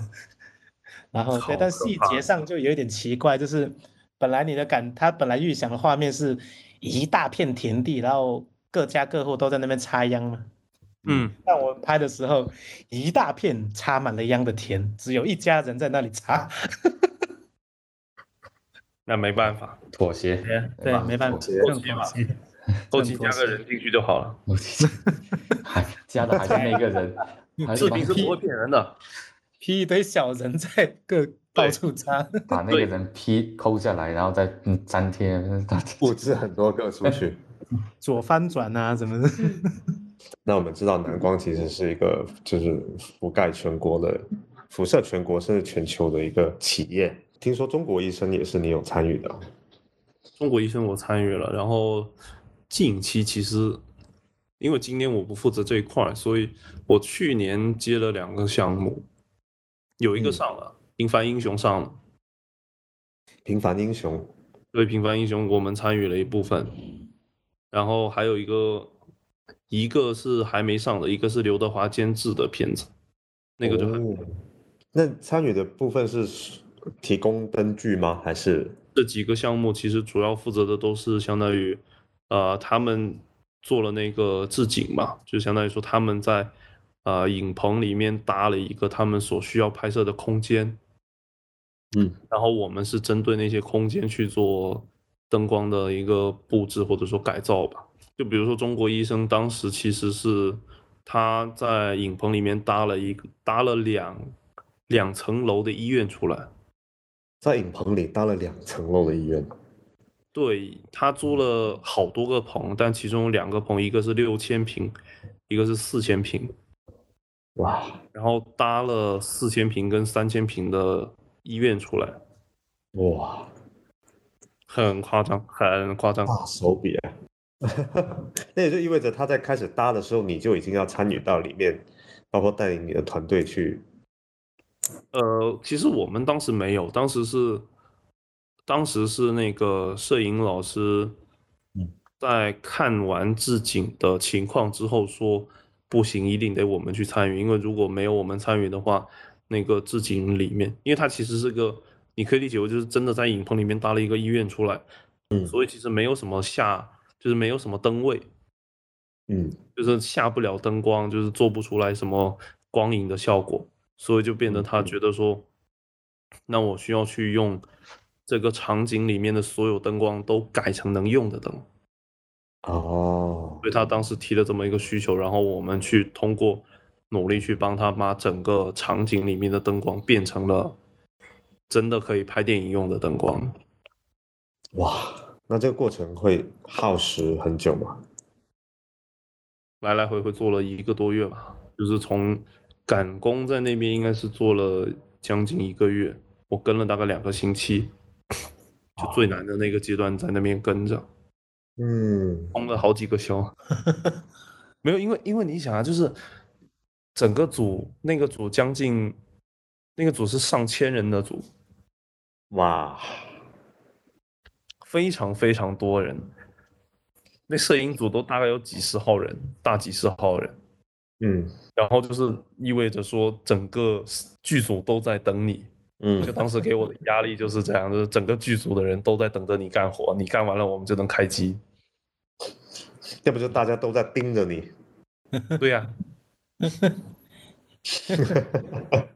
然后对，但细节上就有一点奇怪，就是本来你的感，他本来预想的画面是一大片田地，然后各家各户都在那边插秧嘛。
嗯，
但我拍的时候，一大片插满了秧的田，只有一家人在那里插。*laughs*
那没办法，
妥协。
对，没办法，
妥协嘛。后期加个人进去就好了。
后期还 *laughs* 加的还是那个人，*laughs*
视频是不会骗人的。
P 一堆小人在各到处插，
把那个人 P 抠下来，然后再粘贴，*laughs*
布置很多个出去，*laughs*
左翻转啊什么的。
那我们知道南光其实是一个就是覆盖全国的、辐射全国甚至全球的一个企业。听说中国医生也是你有参与的。
中国医生我参与了，然后近期其实因为今年我不负责这一块，所以我去年接了两个项目，有一个上了《平凡英雄》上了，《
平凡英雄》
对《平凡英雄》我们参与了一部分，然后还有一个。一个是还没上的，一个是刘德华监制的片子，那个就很。
那参与的部分是提供灯具吗？还是
这几个项目其实主要负责的都是相当于，呃，他们做了那个置景嘛，就相当于说他们在呃影棚里面搭了一个他们所需要拍摄的空间，
嗯，
然后我们是针对那些空间去做灯光的一个布置或者说改造吧。就比如说，中国医生当时其实是他在影棚里面搭了一个搭了两两层楼的医院出来，
在影棚里搭了两层楼的医院。
对他租了好多个棚，但其中两个棚，一个是六千平，一个是四千平。
哇！
然后搭了四千平跟三千平的医院出来。
哇！
很夸张，很夸张。
大手笔啊！*laughs* 那也就意味着他在开始搭的时候，你就已经要参与到里面，包括带领你的团队去。
呃，其实我们当时没有，当时是，当时是那个摄影老师，在看完置景的情况之后说，不行，一定得我们去参与，因为如果没有我们参与的话，那个置景里面，因为它其实是个，你可以理解为就是真的在影棚里面搭了一个医院出来，
嗯，
所以其实没有什么下。就是没有什么灯位，
嗯，
就是下不了灯光，就是做不出来什么光影的效果，所以就变得他觉得说，那我需要去用这个场景里面的所有灯光都改成能用的灯。
哦，
所以他当时提了这么一个需求，然后我们去通过努力去帮他把整个场景里面的灯光变成了真的可以拍电影用的灯光。
哇，那这个过程会耗时很久吗？
来来回回做了一个多月吧，就是从赶工在那边应该是做了将近一个月，我跟了大概两个星期，就最难的那个阶段在那边跟着，
嗯，
通了好几个宵。*laughs* 没有，因为因为你想啊，就是整个组那个组将近那个组是上千人的组，
哇，
非常非常多人。那摄影组都大概有几十号人，大几十号人，
嗯
然后就是意味着说整个剧组都在等你。嗯就
嗯，
当时给我的压力就是这样，就是整个剧组的人都在等着你干活，你干完了我们就能开机。
要不就大家都在盯着你，*laughs*
对呀、*laughs*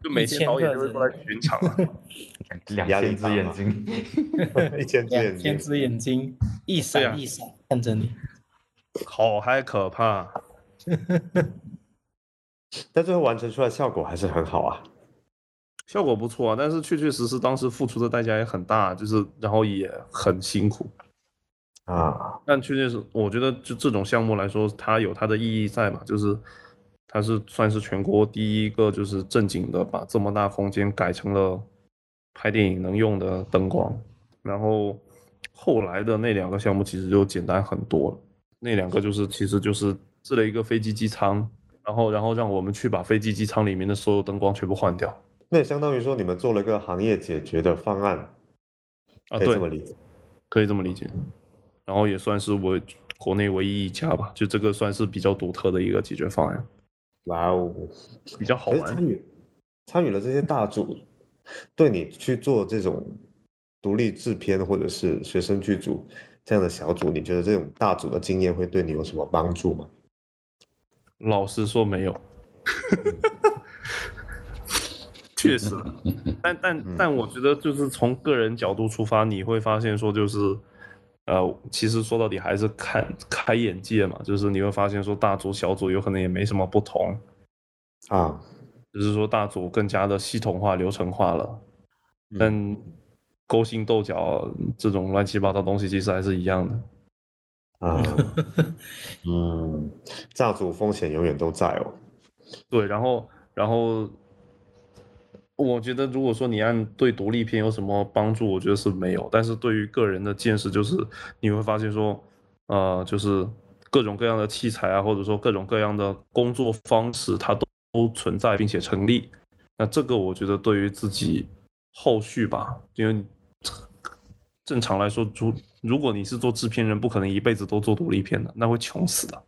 就每天导演就会过来巡场啊。*laughs*
两千只眼睛，
一千只眼睛
两千，只眼睛一闪一闪看着你。
好还可怕，
但最后完成出来效果还是很好啊。
效果不错啊，但是确确实实当时付出的代价也很大，就是然后也很辛苦。
啊，
但确实是，我觉得就这种项目来说，它有它的意义在嘛，就是它是算是全国第一个就是正经的把这么大空间改成了拍电影能用的灯光，然后后来的那两个项目其实就简单很多了，那两个就是其实就是制了一个飞机机舱，然后然后让我们去把飞机机舱里面的所有灯光全部换掉。
那也相当于说你们做了一个行业解决的方案，
啊，对
可以这，么理解。
然后也算是我国内唯一一家吧，就这个算是比较独特的一个解决方案。
哇哦，
比较好玩
参。与参与了这些大组，对你去做这种独立制片或者是学生剧组这样的小组，你觉得这种大组的经验会对你有什么帮助吗？
老实说没有，*laughs* 确实，但但但我觉得就是从个人角度出发，你会发现说就是，呃，其实说到底还是看开眼界嘛，就是你会发现说大组小组有可能也没什么不同，
啊，
只是说大组更加的系统化、流程化了，
嗯
但勾心斗角这种乱七八糟东西其实还是一样的。
啊，*laughs* 嗯，大组风险永远都在哦。
对，然后然后，我觉得如果说你按对独立片有什么帮助，我觉得是没有。但是对于个人的见识，就是你会发现说，呃，就是各种各样的器材啊，或者说各种各样的工作方式，它都都存在并且成立。那这个我觉得对于自己后续吧，因为正常来说，如如果你是做制片人，不可能一辈子都做独立片的，那会穷死的。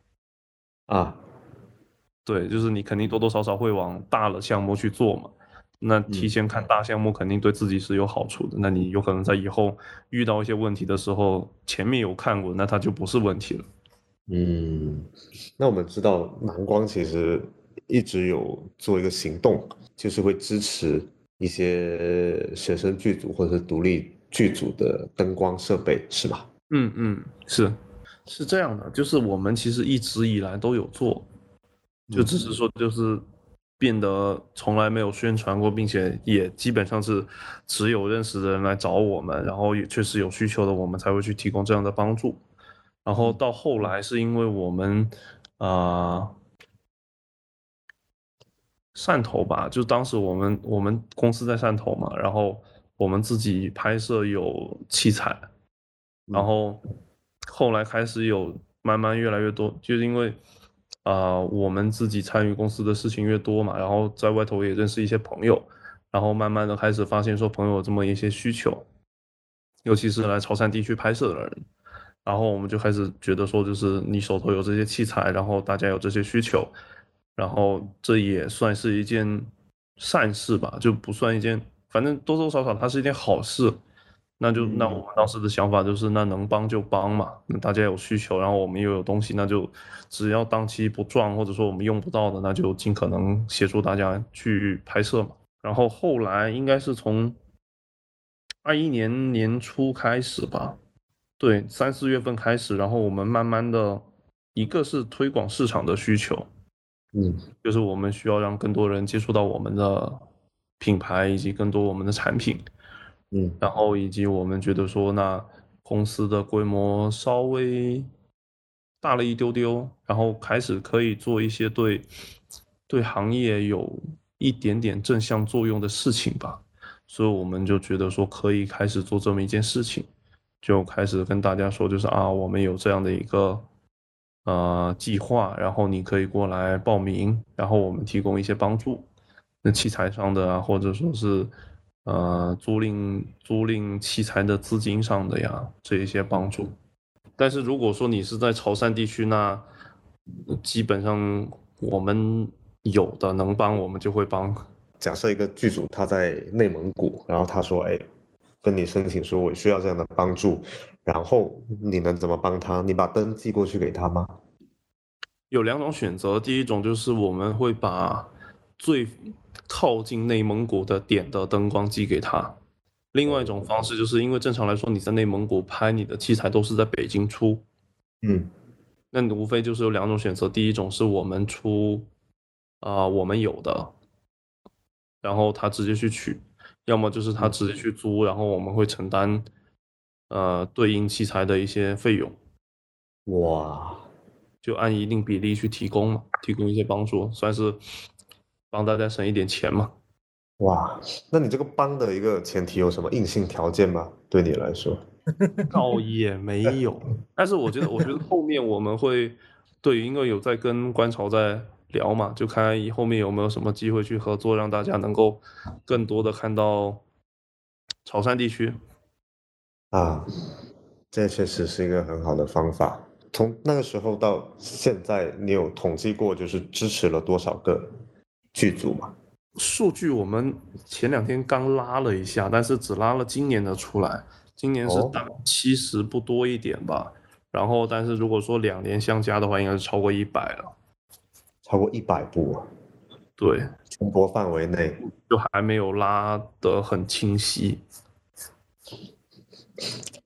啊，
对，就是你肯定多多少少会往大的项目去做嘛。那提前看大项目肯定对自己是有好处的。那你有可能在以后遇到一些问题的时候，前面有看过，那它就不是问题了。
嗯，那我们知道蓝光其实一直有做一个行动，就是会支持一些学生剧组或者是独立剧组的灯光设备，是吧？
嗯嗯，是是这样的，就是我们其实一直以来都有做，就只是说就是变得从来没有宣传过，并且也基本上是只有认识的人来找我们，然后也确实有需求的，我们才会去提供这样的帮助。然后到后来是因为我们啊、呃汕头吧，就当时我们我们公司在汕头嘛，然后我们自己拍摄有器材，然后后来开始有慢慢越来越多，就是因为啊、我们自己参与公司的事情越多嘛，然后在外头也认识一些朋友，然后慢慢的开始发现说朋友这么一些需求，尤其是来潮汕地区拍摄的人，然后我们就开始觉得说，就是你手头有这些器材，然后大家有这些需求，然后这也算是一件善事吧，就不算一件，反正多多少少它是一件好事。那就那我们当时的想法就是，那能帮就帮嘛。那大家有需求，然后我们又有东西，那就只要当期不撞，或者说我们用不到的，那就尽可能协助大家去拍摄嘛。然后后来应该是从二一年年初开始吧，对，三四月份开始，然后我们慢慢的，一个是推广市场的需求，
嗯
就是我们需要让更多人接触到我们的品牌以及更多我们的产品，
嗯
然后以及我们觉得说，那公司的规模稍微大了一丢丢，然后开始可以做一些对对行业有一点点正向作用的事情吧，所以我们就觉得说可以开始做这么一件事情，就开始跟大家说，就是啊，我们有这样的一个呃计划，然后你可以过来报名，然后我们提供一些帮助，那器材上的啊，或者说是。呃，租赁租赁器材的资金上的呀，这一些帮助。但是如果说你是在潮汕地区，那基本上我们有的能帮，我们就会帮。
假设一个剧组他在内蒙古，然后他说：“哎，跟你申请说我需要这样的帮助，然后你能怎么帮他？你把灯寄过去给他吗？”
有两种选择，第一种就是我们会把最。靠近内蒙古的点的灯光寄给他。另外一种方式，就是因为正常来说你在内蒙古拍你的器材都是在北京出，
嗯，
那你无非就是有两种选择，第一种是我们出，啊，我们有的，然后他直接去取，要么就是他直接去租，然后我们会承担，呃，对应器材的一些费用。
哇，
就按一定比例去提供嘛，提供一些帮助，算是。帮大家省一点钱嘛？
哇，那你这个帮的一个前提有什么硬性条件吗？对你来说，*laughs*
倒也没有。*laughs* 但是我觉得，我觉得后面我们会对，因为有在跟观潮在聊嘛，就看以后面有没有什么机会去合作，让大家能够更多的看到潮汕地区。
啊，这确实是一个很好的方法。从那个时候到现在，你有统计过，就是支持了多少个？剧组嘛，
数据我们前两天刚拉了一下，但是只拉了今年的出来，今年是大七十不多一点吧。然后，但是如果说两年相加的话，应该是超过一百了，
超过一百部啊。
对，
全国范围内
就还没有拉得很清晰。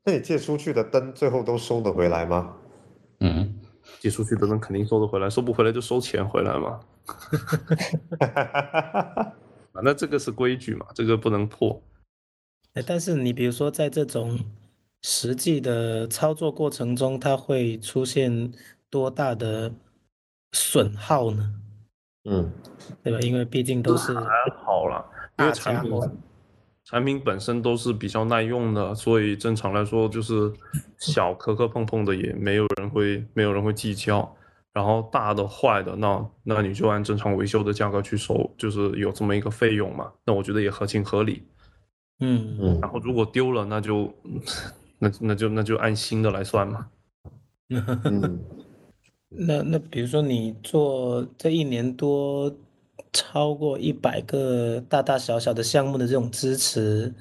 那你借出去的灯最后都收得回来吗？
嗯，
借出去的灯肯定收得回来，收不回来就收钱回来嘛。*laughs* 反正这个是规矩嘛，这个不能破。
哎，但是你比如说在这种实际的操作过程中，它会出现多大的损耗呢？
嗯，
对吧？因为毕竟都是
还好了，因为产品产品本身都是比较耐用的，所以正常来说就是小磕磕碰碰的也没有人会没有人会计较。然后大的坏的，那那你就按正常维修的价格去收，就是有这么一个费用嘛。那我觉得也合情合理。
嗯嗯。
然后如果丢了，那就那那就那就按新的来算嘛。*laughs*
嗯。
那那比如说你做这一年多超过一百个大大小小的项目的这种支持，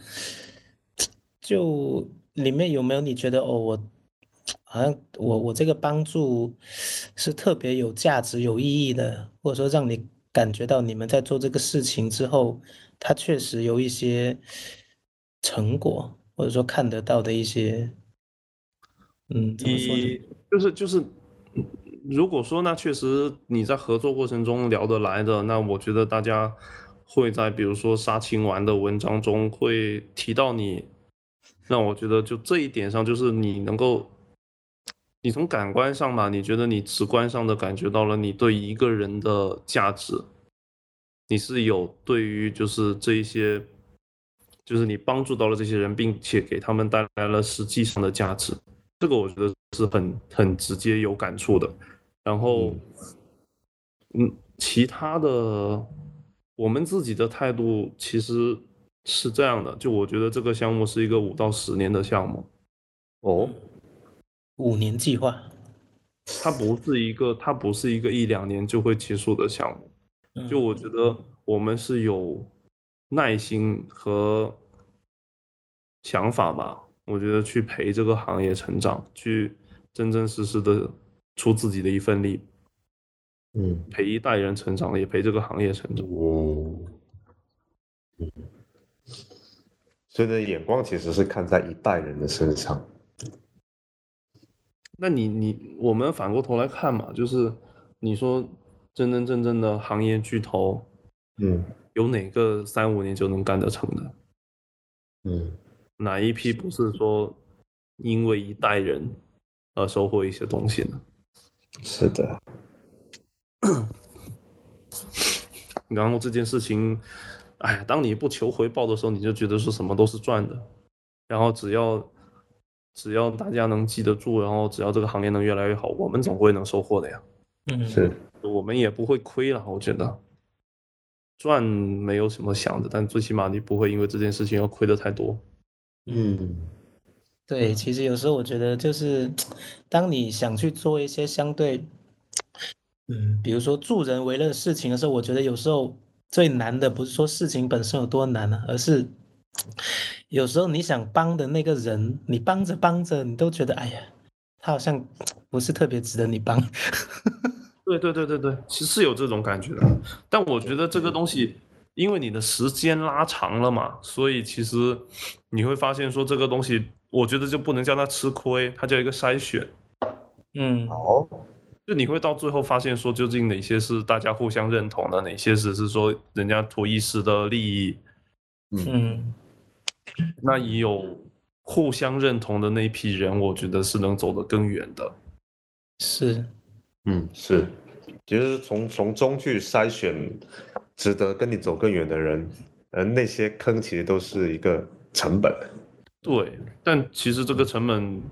就里面有没有你觉得哦我？好像我我这个帮助是特别有价值、有意义的，或者说让你感觉到你们在做这个事情之后，它确实有一些成果，或者说看得到的一些，嗯，怎么说？
就是就是，如果说那确实你在合作过程中聊得来的，那我觉得大家会在比如说杀青丸的文章中会提到你，那我觉得就这一点上，就是你能够。你从感官上吧，你觉得你直观上的感觉到了你对一个人的价值，你是有对于就是这一些，就是你帮助到了这些人，并且给他们带来了实际上的价值，这个我觉得是很很直接有感触的。然后，嗯，其他的，我们自己的态度其实是这样的，就我觉得这个项目是一个五到十年的项目，
哦。
五年计划，
它不是一个，它不是一个一两年就会结束的项目。就我觉得我们是有耐心和想法吧。我觉得去陪这个行业成长，去真真实实的出自己的一份力，
嗯，
陪一代人成长，也陪这个行业成长。
哦，嗯，所以呢眼光其实是看在一代人的身上。
那你你我们反过头来看嘛，就是你说真真正正的行业巨头，
嗯，
有哪个三五年就能干得成的？
嗯，
哪一批不是说因为一代人而收获一些东西呢？
是的。*clears throat*
然后这件事情，哎，当你不求回报的时候，你就觉得说什么都是赚的。然后只要只要大家能记得住，然后只要这个行业能越来越好，我们总会能收获的呀。
嗯，
是，
我们也不会亏了。我觉得赚没有什么想的，但最起码你不会因为这件事情要亏的太多。
嗯，
对，其实有时候我觉得就是，*tsk* 当你想去做一些相对，嗯，比如说助人为乐的事情的时候，我觉得有时候最难的不是说事情本身有多难啊，而是有时候你想帮的那个人，你帮着帮着，你都觉得哎呀，他好像不是特别值得你帮。*laughs*
对对对对对，其实是有这种感觉的。但我觉得这个东西，因为你的时间拉长了嘛，所以其实你会发现说这个东西，我觉得就不能叫它吃亏，它叫一个筛选。
嗯，
好，
就你会到最后发现说，究竟哪些是大家互相认同的，哪些只是说人家图一时的利益。
嗯，
那也有互相认同的那一批人，我觉得是能走得更远的。
是，
嗯，是，其实从从中去筛选值得跟你走更远的人，而那些坑其实都是一个成本。
对，但其实这个成本，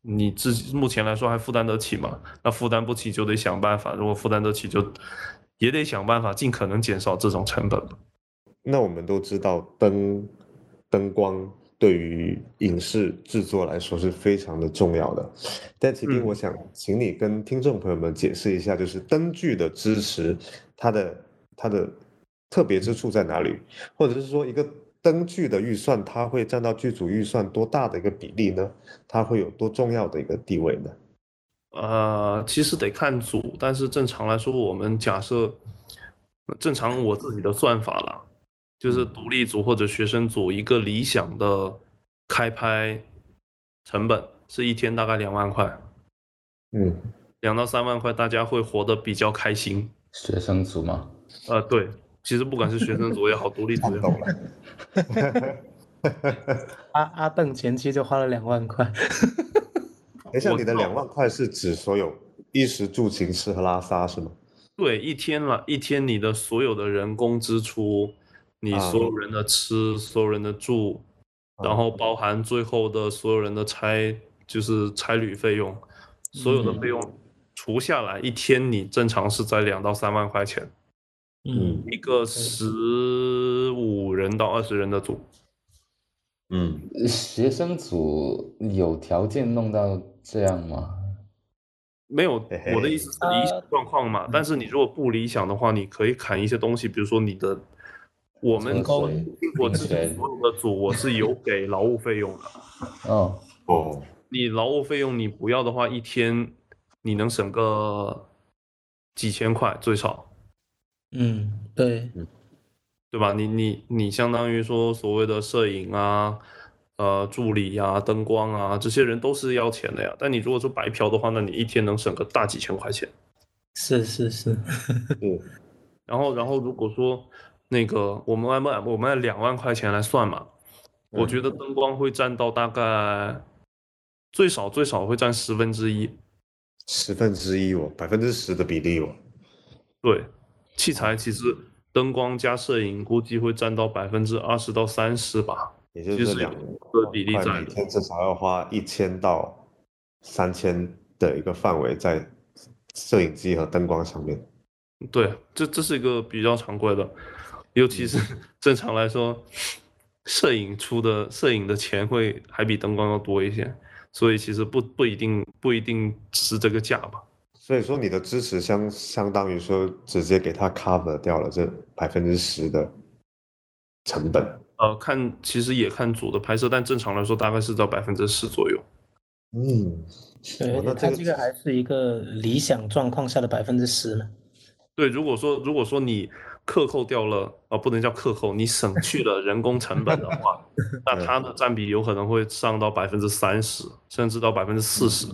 你自己目前来说还负担得起吗？那负担不起就得想办法，如果负担得起，就也得想办法尽可能减少这种成本。
那我们都知道灯灯光对于影视制作来说是非常的重要的，但启斌，
嗯
我想请你跟听众朋友们解释一下，就是灯具的支持，它的它的特别之处在哪里，或者是说一个灯具的预算，它会占到剧组预算多大的一个比例呢？它会有多重要的一个地位呢？
呃，其实得看组，但是正常来说，我们假设正常我自己的算法啦，就是独立组或者学生组一个理想的开拍成本是一天大概两万块，
嗯，
两到三万块，大家会活得比较开心。
学生组吗？
呃，对，其实不管是学生组也好，独立组也好。*laughs*
阿阿邓前期就花了两万块。*laughs*
等一下，你的两万块是指所有衣食住行、吃喝拉撒是吗？
对，一天了，一天你的所有的人工支出，你
啊
所有人的吃，所有人的住，然
啊
后包含最后的所有人的差，就是差旅费用，所有的
嗯
费用除下来，一天你正常是在两到三万块钱，
嗯，
一个十五人到二十人的组。
嗯，
学生组有条件弄到这样吗？
没有，我的意思是理想状况嘛。但是你如果不理想的话，你可以砍一些东西，比如说你的，我们我自己所有的组我是有给劳务费用的。
哦，
哦，
你劳务费用你不要的话，一天你能省个几千块最少，
嗯，对，
对吧？你你你相当于说所谓的摄影啊。呃，助理呀、灯光啊，这些人都是要钱的呀。但你如果说白嫖的话，那你一天能省个大几千块钱。
是是是，
是，*laughs*
然后，然后如果说那个我们按我们按两万块钱来算嘛，我觉得灯光会占到大概最少最少会占十分之一。
十分之一哦，百分之十的比例哦。
对，器材其实灯光加摄影估计会占到百分之二十到三十吧。
也就是两
个比例
块
在
每天至少要花一千到三千的一个范围在摄影机和灯光上面。
对，这这是一个比较常规的，尤其是 *laughs* 正常来说，摄影出的摄影的钱会还比灯光要多一些，所以其实不不一定不一定是这个价吧。
所以说你的支持相相当于说直接给他 cover 掉了这百分之十的成本。
呃，看其实也看组的拍摄，但正常来说大概是在百分之十左右。
嗯，
对，
哦那这个
还是一个理想状况下的百分之十呢。
对，如果说如果说你克扣掉了啊、不能叫克扣，你省去了人工成本的话，*laughs* 那它的占比有可能会上到百分之三十，甚至到百分之四十，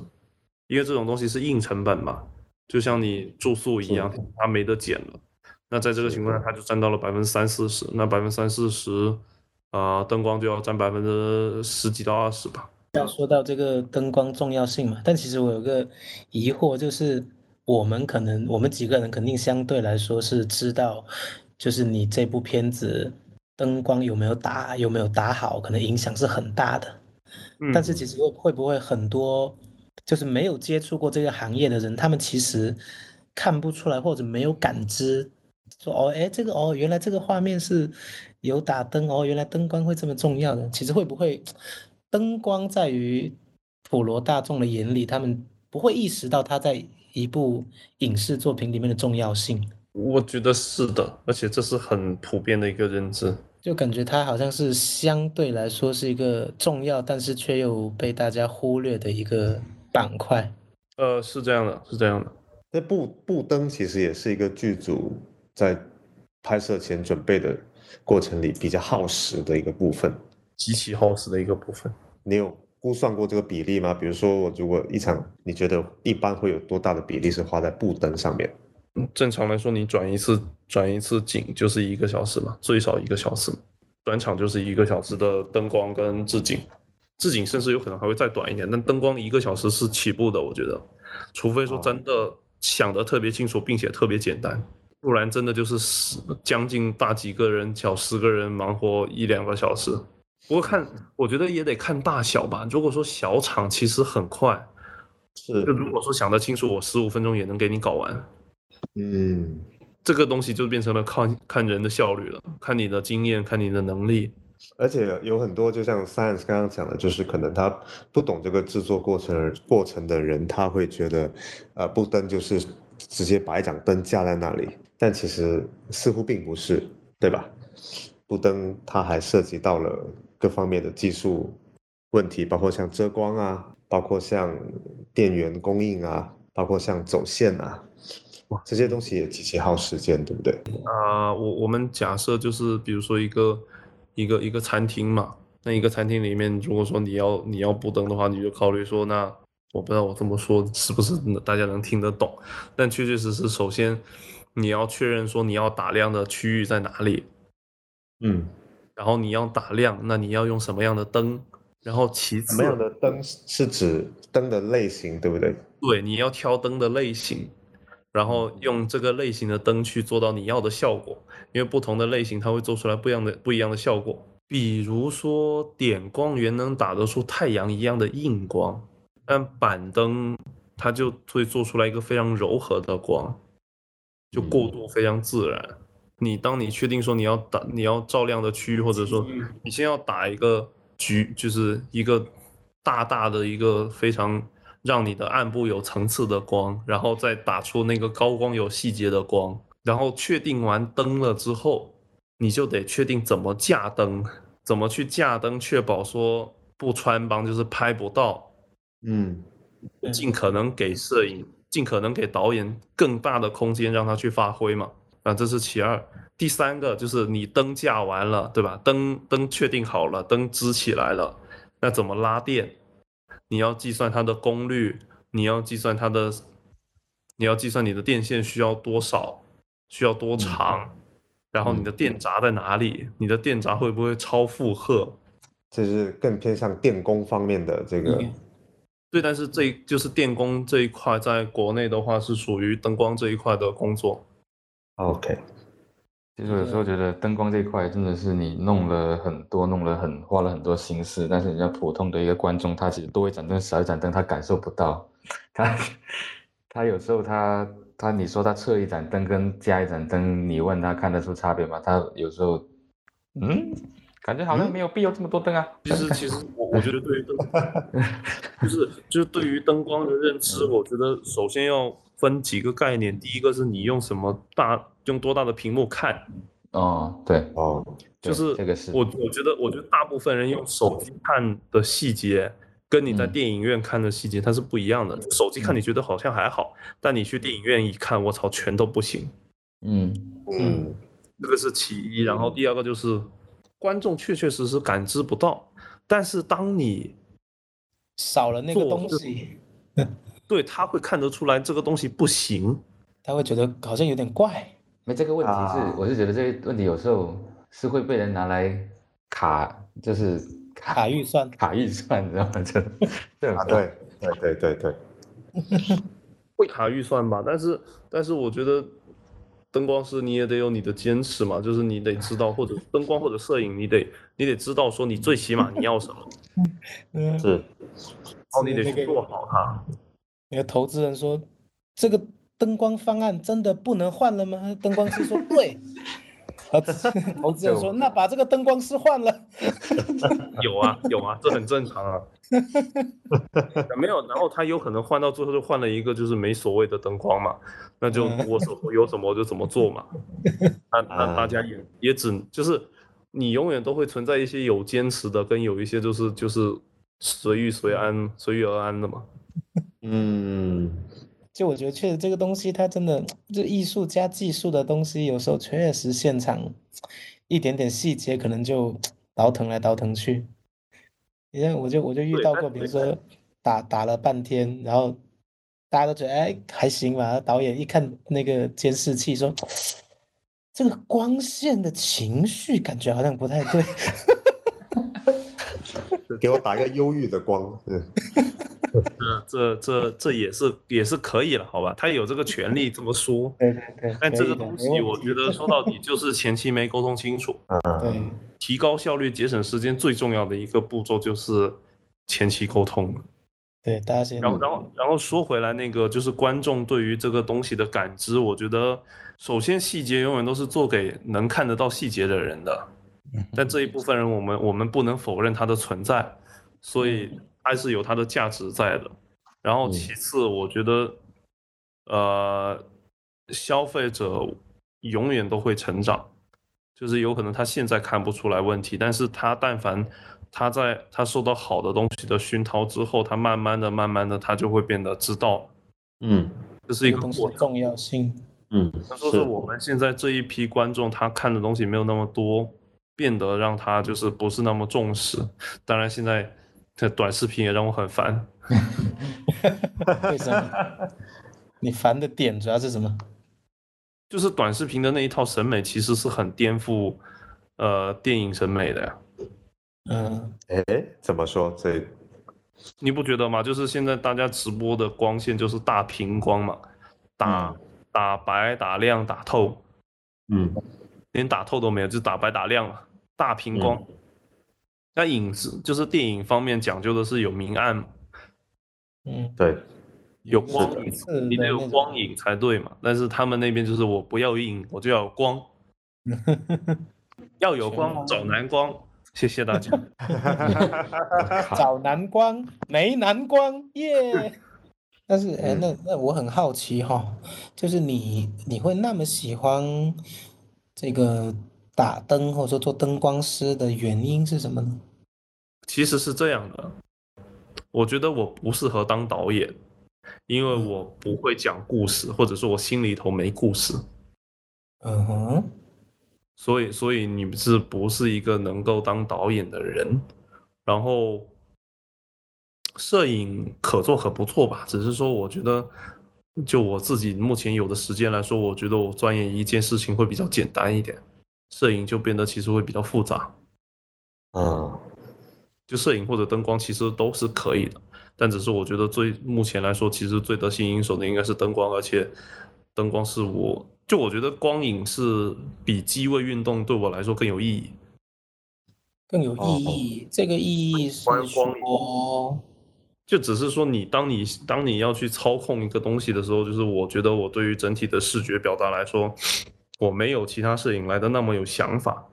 因为这种东西是硬成本嘛，就像你住宿一样，它没得减了。那在这个情况下，它就占到了百分之三四十，那百分之三四十，啊，灯光就要占百分之十几到二十吧。
要说到这个灯光重要性嘛，但其实我有个疑惑，就是我们可能我们几个人肯定相对来说是知道，就是你这部片子灯光有没有打有没有打好，可能影响是很大的。但是其实会会不会很多就是没有接触过这个行业的人，他们其实看不出来或者没有感知，说哦哎这个哦原来这个画面是有打灯哦，原来灯光会这么重要的，其实会不会？灯光在于普罗大众的眼里，他们不会意识到它在一部影视作品里面的重要性。
我觉得是的，而且这是很普遍的一个认知。
就感觉它好像是相对来说是一个重要，但是却又被大家忽略的一个板块。
呃，是这样的，是这样的。
那布布灯其实也是一个剧组在拍摄前准备的过程里比较耗时的一个部分。
极其耗时的一个部分，
你有估算过这个比例吗？比如说，我如果一场，你觉得一般会有多大的比例是花在布灯上面？
正常来说，你转一次转一次景就是一个小时嘛，最少一个小时。转场就是一个小时的灯光跟置景，置景甚至有可能还会再短一点，但灯光一个小时是起步的，我觉得，除非说真的想得特别清楚，并且特别简单，不然真的就是十将近大几个人，小十个人忙活一两个小时。不过看，我觉得也得看大小吧。如果说小厂，其实很快。
是。
就如果说想得清楚，我十五分钟也能给你搞完。
嗯。
这个东西就变成了看看人的效率了，看你的经验，看你的能力。
而且有很多，就像 Science 刚刚讲的，就是可能他不懂这个制作过程过程的人，他会觉得，呃，布灯就是直接把一盏灯架在那里。但其实似乎并不是，对吧？布灯它还涉及到了。各方面的技术问题，包括像遮光啊，包括像电源供应啊，包括像走线啊，哇，这些东西也极其耗时间，对不对？
啊，我我们假设就是，比如说一个一个一个餐厅嘛，那一个餐厅里面，如果说你要你要布灯的话，你就考虑说，那我不知道我这么说是不是大家能听得懂，但确确实实，首先你要确认说你要打亮的区域在哪里，
嗯。
然后你要打亮，那你要用什么样的灯？然后其次，
什么样的灯是指灯的类型，对不对？
对，你要挑灯的类型，然后用这个类型的灯去做到你要的效果。因为不同的类型，它会做出来不一样的不一样的效果。比如说点光源能打得出太阳一样的硬光，但板灯它就会做出来一个非常柔和的光，就过渡非常自然。你当你确定说你要打你要照亮的区域，或者说你先要打一个局，就是一个大大的一个非常让你的暗部有层次的光，然后再打出那个高光有细节的光，然后确定完灯了之后，你就得确定怎么架灯，怎么去架灯，确保说不穿帮，就是拍不到，
嗯，
尽可能给摄影，尽可能给导演更大的空间让他去发挥嘛。啊，这是其二，第三个就是你灯架完了，对吧？灯灯确定好了，灯支起来了，那怎么拉电？你要计算它的功率，你要计算它的，你要计算你的电线需要多少，需要多长，然后你的电闸在哪里？你的电闸会不会超负荷？
这是更偏向电工方面的这个。
对，但是这就是电工这一块，在国内的话是属于灯光这一块的工作。
OK，
其实有时候觉得灯光这一块真的是你弄了很多，弄了很花了很多心思，但是人家普通的一个观众，他其实多一盏灯少一盏灯，他感受不到。*laughs* 他他有时候他他你说他测一盏灯跟加一盏灯，你问他看得出差别吗？他有时候嗯，感觉好像没有必要这么多灯啊。
其实其实我我觉得对于灯，*laughs* 就是就是对于灯光的认知，我觉得首先要。分几个概念，第一个是你用什么大用多大的屏幕看，
哦，对，
哦，
就是
这个是
我我觉得我觉得大部分人用手机看的细节，跟你在电影院看的细节它是不一样的。手机看你觉得好像还好，但你去电影院一看，我操，全都不行。
嗯
嗯，
这个是其一，然后第二个就是观众确确实实感知不到，但是当你
少了那个东西。
对他会看得出来这个东西不行，
他会觉得好像有点怪。
那这个问题是，我是觉得这个问题有时候是会被人拿来卡，就是
卡预算，*laughs*
卡预算，你知道吗？这这
啊，对对对对对，*laughs*
会卡预算吧，但是但是我觉得灯光师你也得有你的坚持嘛，就是你得知道，或者灯光或者摄影，你得你得知道说你最起码你要什么，*laughs*
嗯，
是。
然后你得去做好它。
那个投资人说，这个灯光方案真的不能换了吗？灯光师说对。投资人说，那把这个灯光师换了。*laughs*
有啊有啊，这很正常啊。*laughs* 没有，然后他有可能换到最后就换了一个就是没所谓的灯光嘛，那就我手头有什么我就怎么做嘛。那那大家也也只就是你永远都会存在一些有坚持的，跟有一些就是就是随遇随安随遇而安的嘛。
嗯，
就我觉得确实这个东西它真的就艺术加技术的东西，有时候确实现场一点点细节可能就 *tsk* 倒腾来倒腾去。你看，我就我就遇到过，比如说打打了半天，然后大家都觉得哎还行吧，导演一看那个监视器说，这个光线的情绪感觉好像不太对。*laughs* *laughs*
给我打一个忧郁的光，嗯，*laughs*
这这这这也是也是可以了，好吧？他有这个权利这么说。*laughs*
对对对，
但这个东西，我觉得说到底就是前期没沟通清楚。
对
提高效率、节省时间最重要的一个步骤就是前期沟通。
对，大家先
然后，然后，然后说回来，那个就是观众对于这个东西的感知，我觉得首先细节永远都是做给能看得到细节的人的，但这一部分人，我们我们不能否认它的存在，所以还是有它的价值在的。然后其次，我觉得，呃，消费者永远都会成长，就是有可能他现在看不出来问题，但是他但凡他在他受到好的东西的熏陶之后，他慢慢的、慢慢的，他就会变得知道，
嗯
这是一
个东西重要性。
嗯，
他说是我们现在这一批观众，他看的东西没有那么多，变得让他就是不是那么重视。当然，现在这短视频也让我很烦。
为什么？*laughs* 你烦的点主要是什么？
就是短视频的那一套审美，其实是很颠覆呃电影审美的呀。
嗯，
哎，怎么说？这
你不觉得吗？就是现在大家直播的光线就是大屏光嘛，打、打白、打亮、打透，
嗯
连打透都没有，就打白打亮了，大屏光。那影视就是电影方面讲究的是有明暗，
嗯，
对，
有光影，
是
你得有光影才对嘛。但是他们那边就是我不要影，我就要有光，*laughs* 要有光找蓝光。谢谢大家。*laughs* *laughs*
找蓝光没蓝光耶。但是哎，那那我很好奇哈，就是你你会那么喜欢这个打灯或者说做灯光师的原因是什么呢？
其实是这样的，我觉得我不适合当导演，因为我不会讲故事，或者说我心里头没故事，
嗯哼，
所以所以你是不是一个能够当导演的人？然后摄影可做可不做吧，只是说我觉得，就我自己目前有的时间来说，我觉得我钻研一件事情会比较简单一点，摄影就变得其实会比较复杂。
嗯
就摄影或者灯光其实都是可以的，但只是我觉得最目前来说，其实最得心应手的应该是灯光，而且灯光是我就我觉得光影是比机位运动对我来说更有意义。
更有意义。这个意义是说，
就只是说你当你当你要去操控一个东西的时候，就是我觉得我对于整体的视觉表达来说，我没有其他摄影来的那么有想法。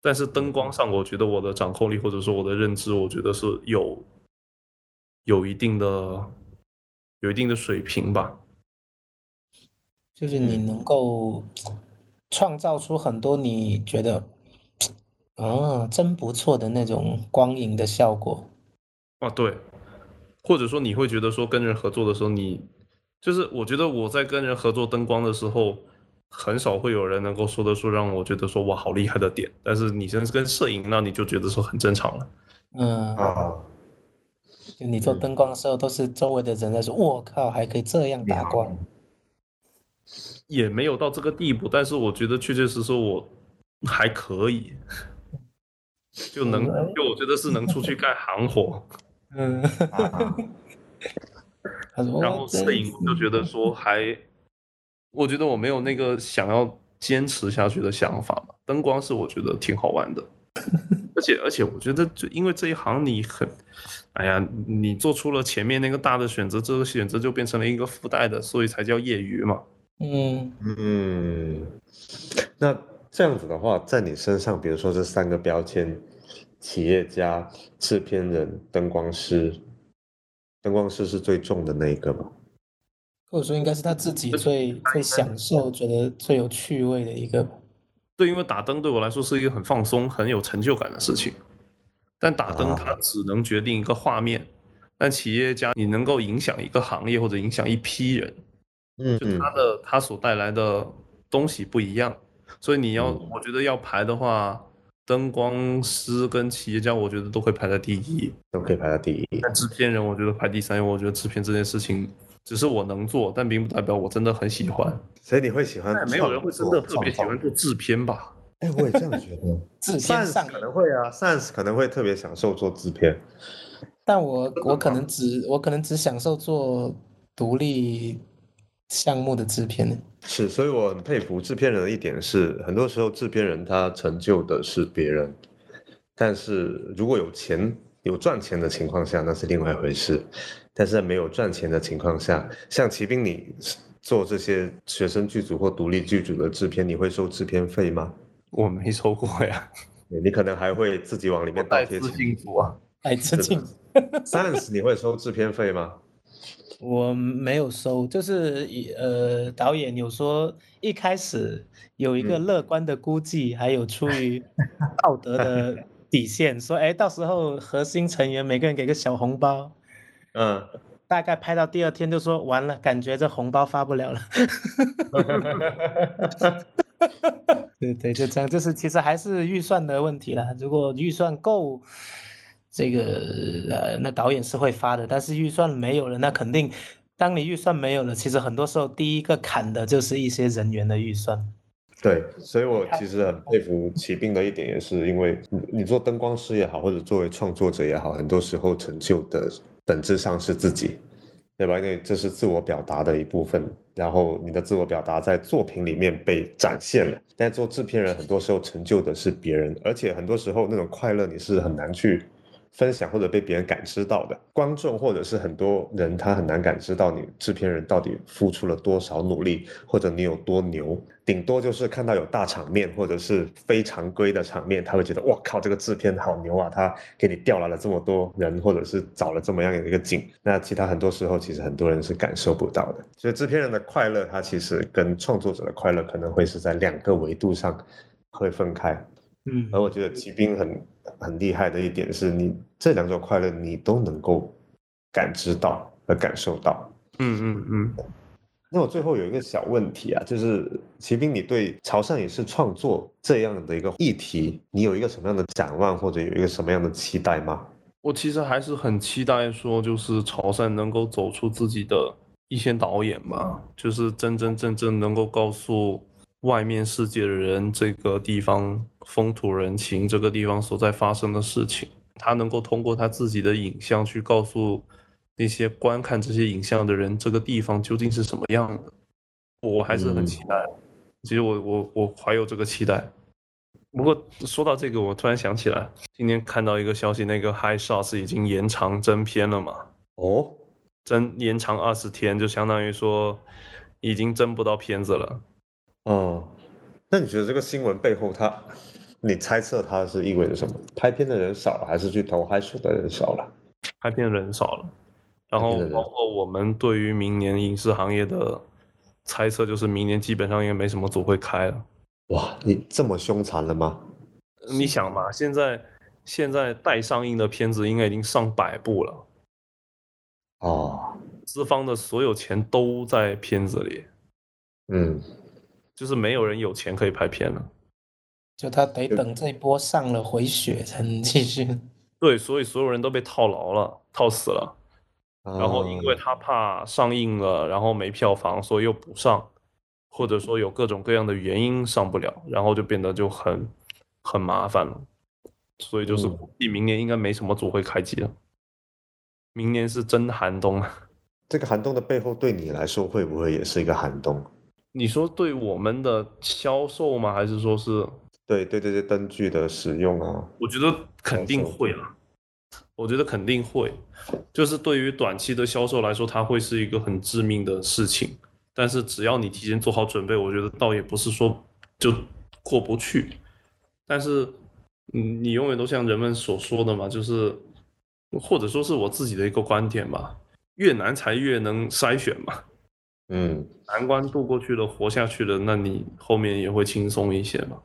但是灯光上，我觉得我的掌控力或者说我的认知，我觉得是有有一定的有一定的水平吧。
就是你能够创造出很多你觉得，啊，真不错的那种光影的效果。
啊，对，或者说你会觉得说跟人合作的时候，你就是我觉得我在跟人合作灯光的时候，很少会有人能够说得出让我觉得说哇好厉害的点，但是你真是跟摄影，那你就觉得说很正常了。
嗯，
啊，
就你做灯光的时候，都是周围的人在说：“我靠，还可以这样打光。
也没有到这个地步，但是我觉得确确实实我还可以。*laughs* 就能就我觉得是能出去干行活。
嗯，*laughs*
然后摄影我就觉得说还，我觉得我没有那个想要坚持下去的想法嘛。灯光是我觉得挺好玩的，*laughs* 而且而且我觉得就因为这一行你很，哎呀，你做出了前面那个大的选择，这个选择就变成了一个附带的，所以才叫业余嘛。
嗯
嗯，那这样子的话，在你身上，比如说这三个标签：企业家、制片人、灯光师。灯光师是最重的那一个吧？
或者说，应该是他自己最最享受、觉得最有趣味的一个。
对，因为打灯对我来说是一个很放松、很有成就感的事情。但打灯它只能决定一个画面，但企业家你能够影响一个行业或者影响一批人，
嗯，
就他的他所带来的东西不一样。所以你要，我觉得要排的话。灯光师跟企业家，我觉得都可以排在第一，
都可以排在第一。
但制片人，我觉得排第三，因为我觉得制片这件事情只是我能做，但并不代表我真的很喜欢。
所以你会喜欢？
没有人会真的特别喜欢做制片吧？
哎，我也这样觉得。*laughs*
制片上
可能会啊，Sans 可能会特别享受做制片，
但我我可能只我可能只享受做独立。项目的制片呢？
是，所以我很佩服制片人的一点是，很多时候制片人他成就的是别人，但是如果有钱有赚钱的情况下，那是另外一回事。但是在没有赚钱的情况下，像骑兵你做这些学生剧组或独立剧组的制片，你会收制片费吗？
我没收过呀。
你可能还会自己往里面倒贴
钱。啊，
爱自信。*laughs*
Sans，你会收制片费吗？
我没有收，就是呃，导演有说一开始有一个乐观的估计，还有出于道德的底线，说哎，到时候核心成员每个人给个小红包，
嗯，
大概拍到第二天就说完了，感觉这红包发不了了，*laughs* 对对，就这样，就是其实还是预算的问题了，如果预算够。这个呃，那导演是会发的，但是预算没有了，那肯定，当你预算没有了，其实很多时候第一个砍的就是一些人员的预算。
对，所以我其实很佩服骑兵的一点，也是因为你你做灯光师也好，或者作为创作者也好，很多时候成就的本质上是自己，对吧？因为这是自我表达的一部分，然后你的自我表达在作品里面被展现了。但做制片人很多时候成就的是别人，而且很多时候那种快乐你是很难去。分享或者被别人感知到的观众，或者是很多人，他很难感知到你制片人到底付出了多少努力，或者你有多牛。顶多就是看到有大场面，或者是非常规的场面，他会觉得哇靠，这个制片好牛啊！他给你调来了这么多人，或者是找了这么样的一个景。那其他很多时候，其实很多人是感受不到的。所以制片人的快乐，他其实跟创作者的快乐可能会是在两个维度上会分开。
嗯，
而我觉得骑兵很很厉害的一点是你这两种快乐你都能够感知到和感受到。
嗯嗯嗯。
那我最后有一个小问题啊，就是骑兵，你对潮汕影视创作这样的一个议题，你有一个什么样的展望，或者有一个什么样的期待吗？
我其实还是很期待说，就是潮汕能够走出自己的一些导演吧，就是真真正正能够告诉。外面世界的人，这个地方风土人情，这个地方所在发生的事情，他能够通过他自己的影像去告诉那些观看这些影像的人，这个地方究竟是什么样的。我还是很期待，其实我我我怀有这个期待。不过说到这个，我突然想起来，今天看到一个消息，那个 High Shots 已经延长真片了嘛？
哦，
真延长二十天，就相当于说已经真不到片子了。
哦，那你觉得这个新闻背后，它，你猜测它是意味着什么？拍片的人少了，还是去投嗨手的人少了？
拍片的人少了，然后包括我们对于明年影视行业的猜测，就是明年基本上应该没什么组会开了。
哇，你这么凶残了吗？
你想嘛，现在现在待上映的片子应该已经上百部了。
哦，
资方的所有钱都在片子里。
嗯。
就是没有人有钱可以拍片了，
就他得等这一波上了回血才能继续。*laughs*
对，所以所有人都被套牢了，套死了。然后因为他怕上映了，然后没票房，所以又不上，或者说有各种各样的原因上不了，然后就变得就很很麻烦了。所以就是估计明年应该没什么组会开机了。明年是真寒冬啊！
这个寒冬的背后，对你来说会不会也是一个寒冬？
你说对我们的销售吗？还是说是
对对这些灯具的使用啊？
我觉得肯定会啊，我觉得肯定会。就是对于短期的销售来说，它会是一个很致命的事情。但是只要你提前做好准备，我觉得倒也不是说就过不去。但是，嗯，你永远都像人们所说的嘛，就是或者说是我自己的一个观点吧，越难才越能筛选嘛。
嗯，
难关渡过去了，活下去了，那你后面也会轻松一些嘛。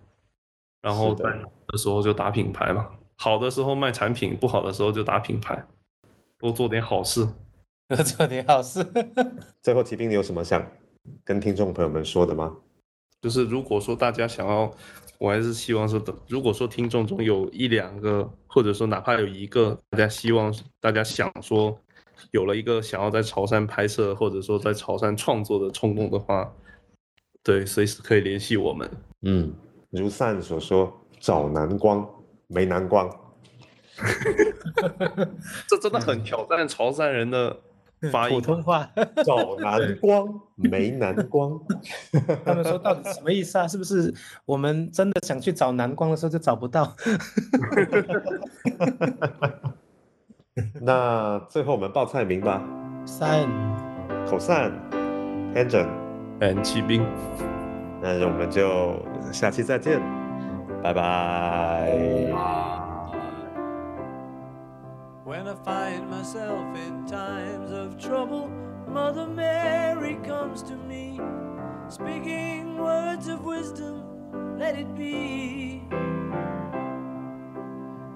然后在的时候就打品牌嘛，好的时候卖产品，不好的时候就打品牌，多做点好事。*laughs*
多做点好事。*laughs*
最后，提兵，你有什么想跟听众朋友们说的吗？
就是如果说大家想要，我还是希望说的，如果说听众中有一两个，或者说哪怕有一个，大家希望大家想说，有了一个想要在潮汕拍摄，或者说在潮汕创作的冲动的话，对，随时可以联系我们。
嗯，如善所说，找南光没南光。*laughs*
这真的很挑战潮汕人的发音。
普通话
找南光没南光，*laughs*
他们说到底什么意思啊？是不是我们真的想去找南光的时候就找不到？*laughs*
那最后我们报菜名吧。
三
口散 a n g e n
and 骑兵。
那我们就下期再见，拜拜。When I find myself in times of trouble, Mother Mary comes to me, speaking words of wisdom, let it be.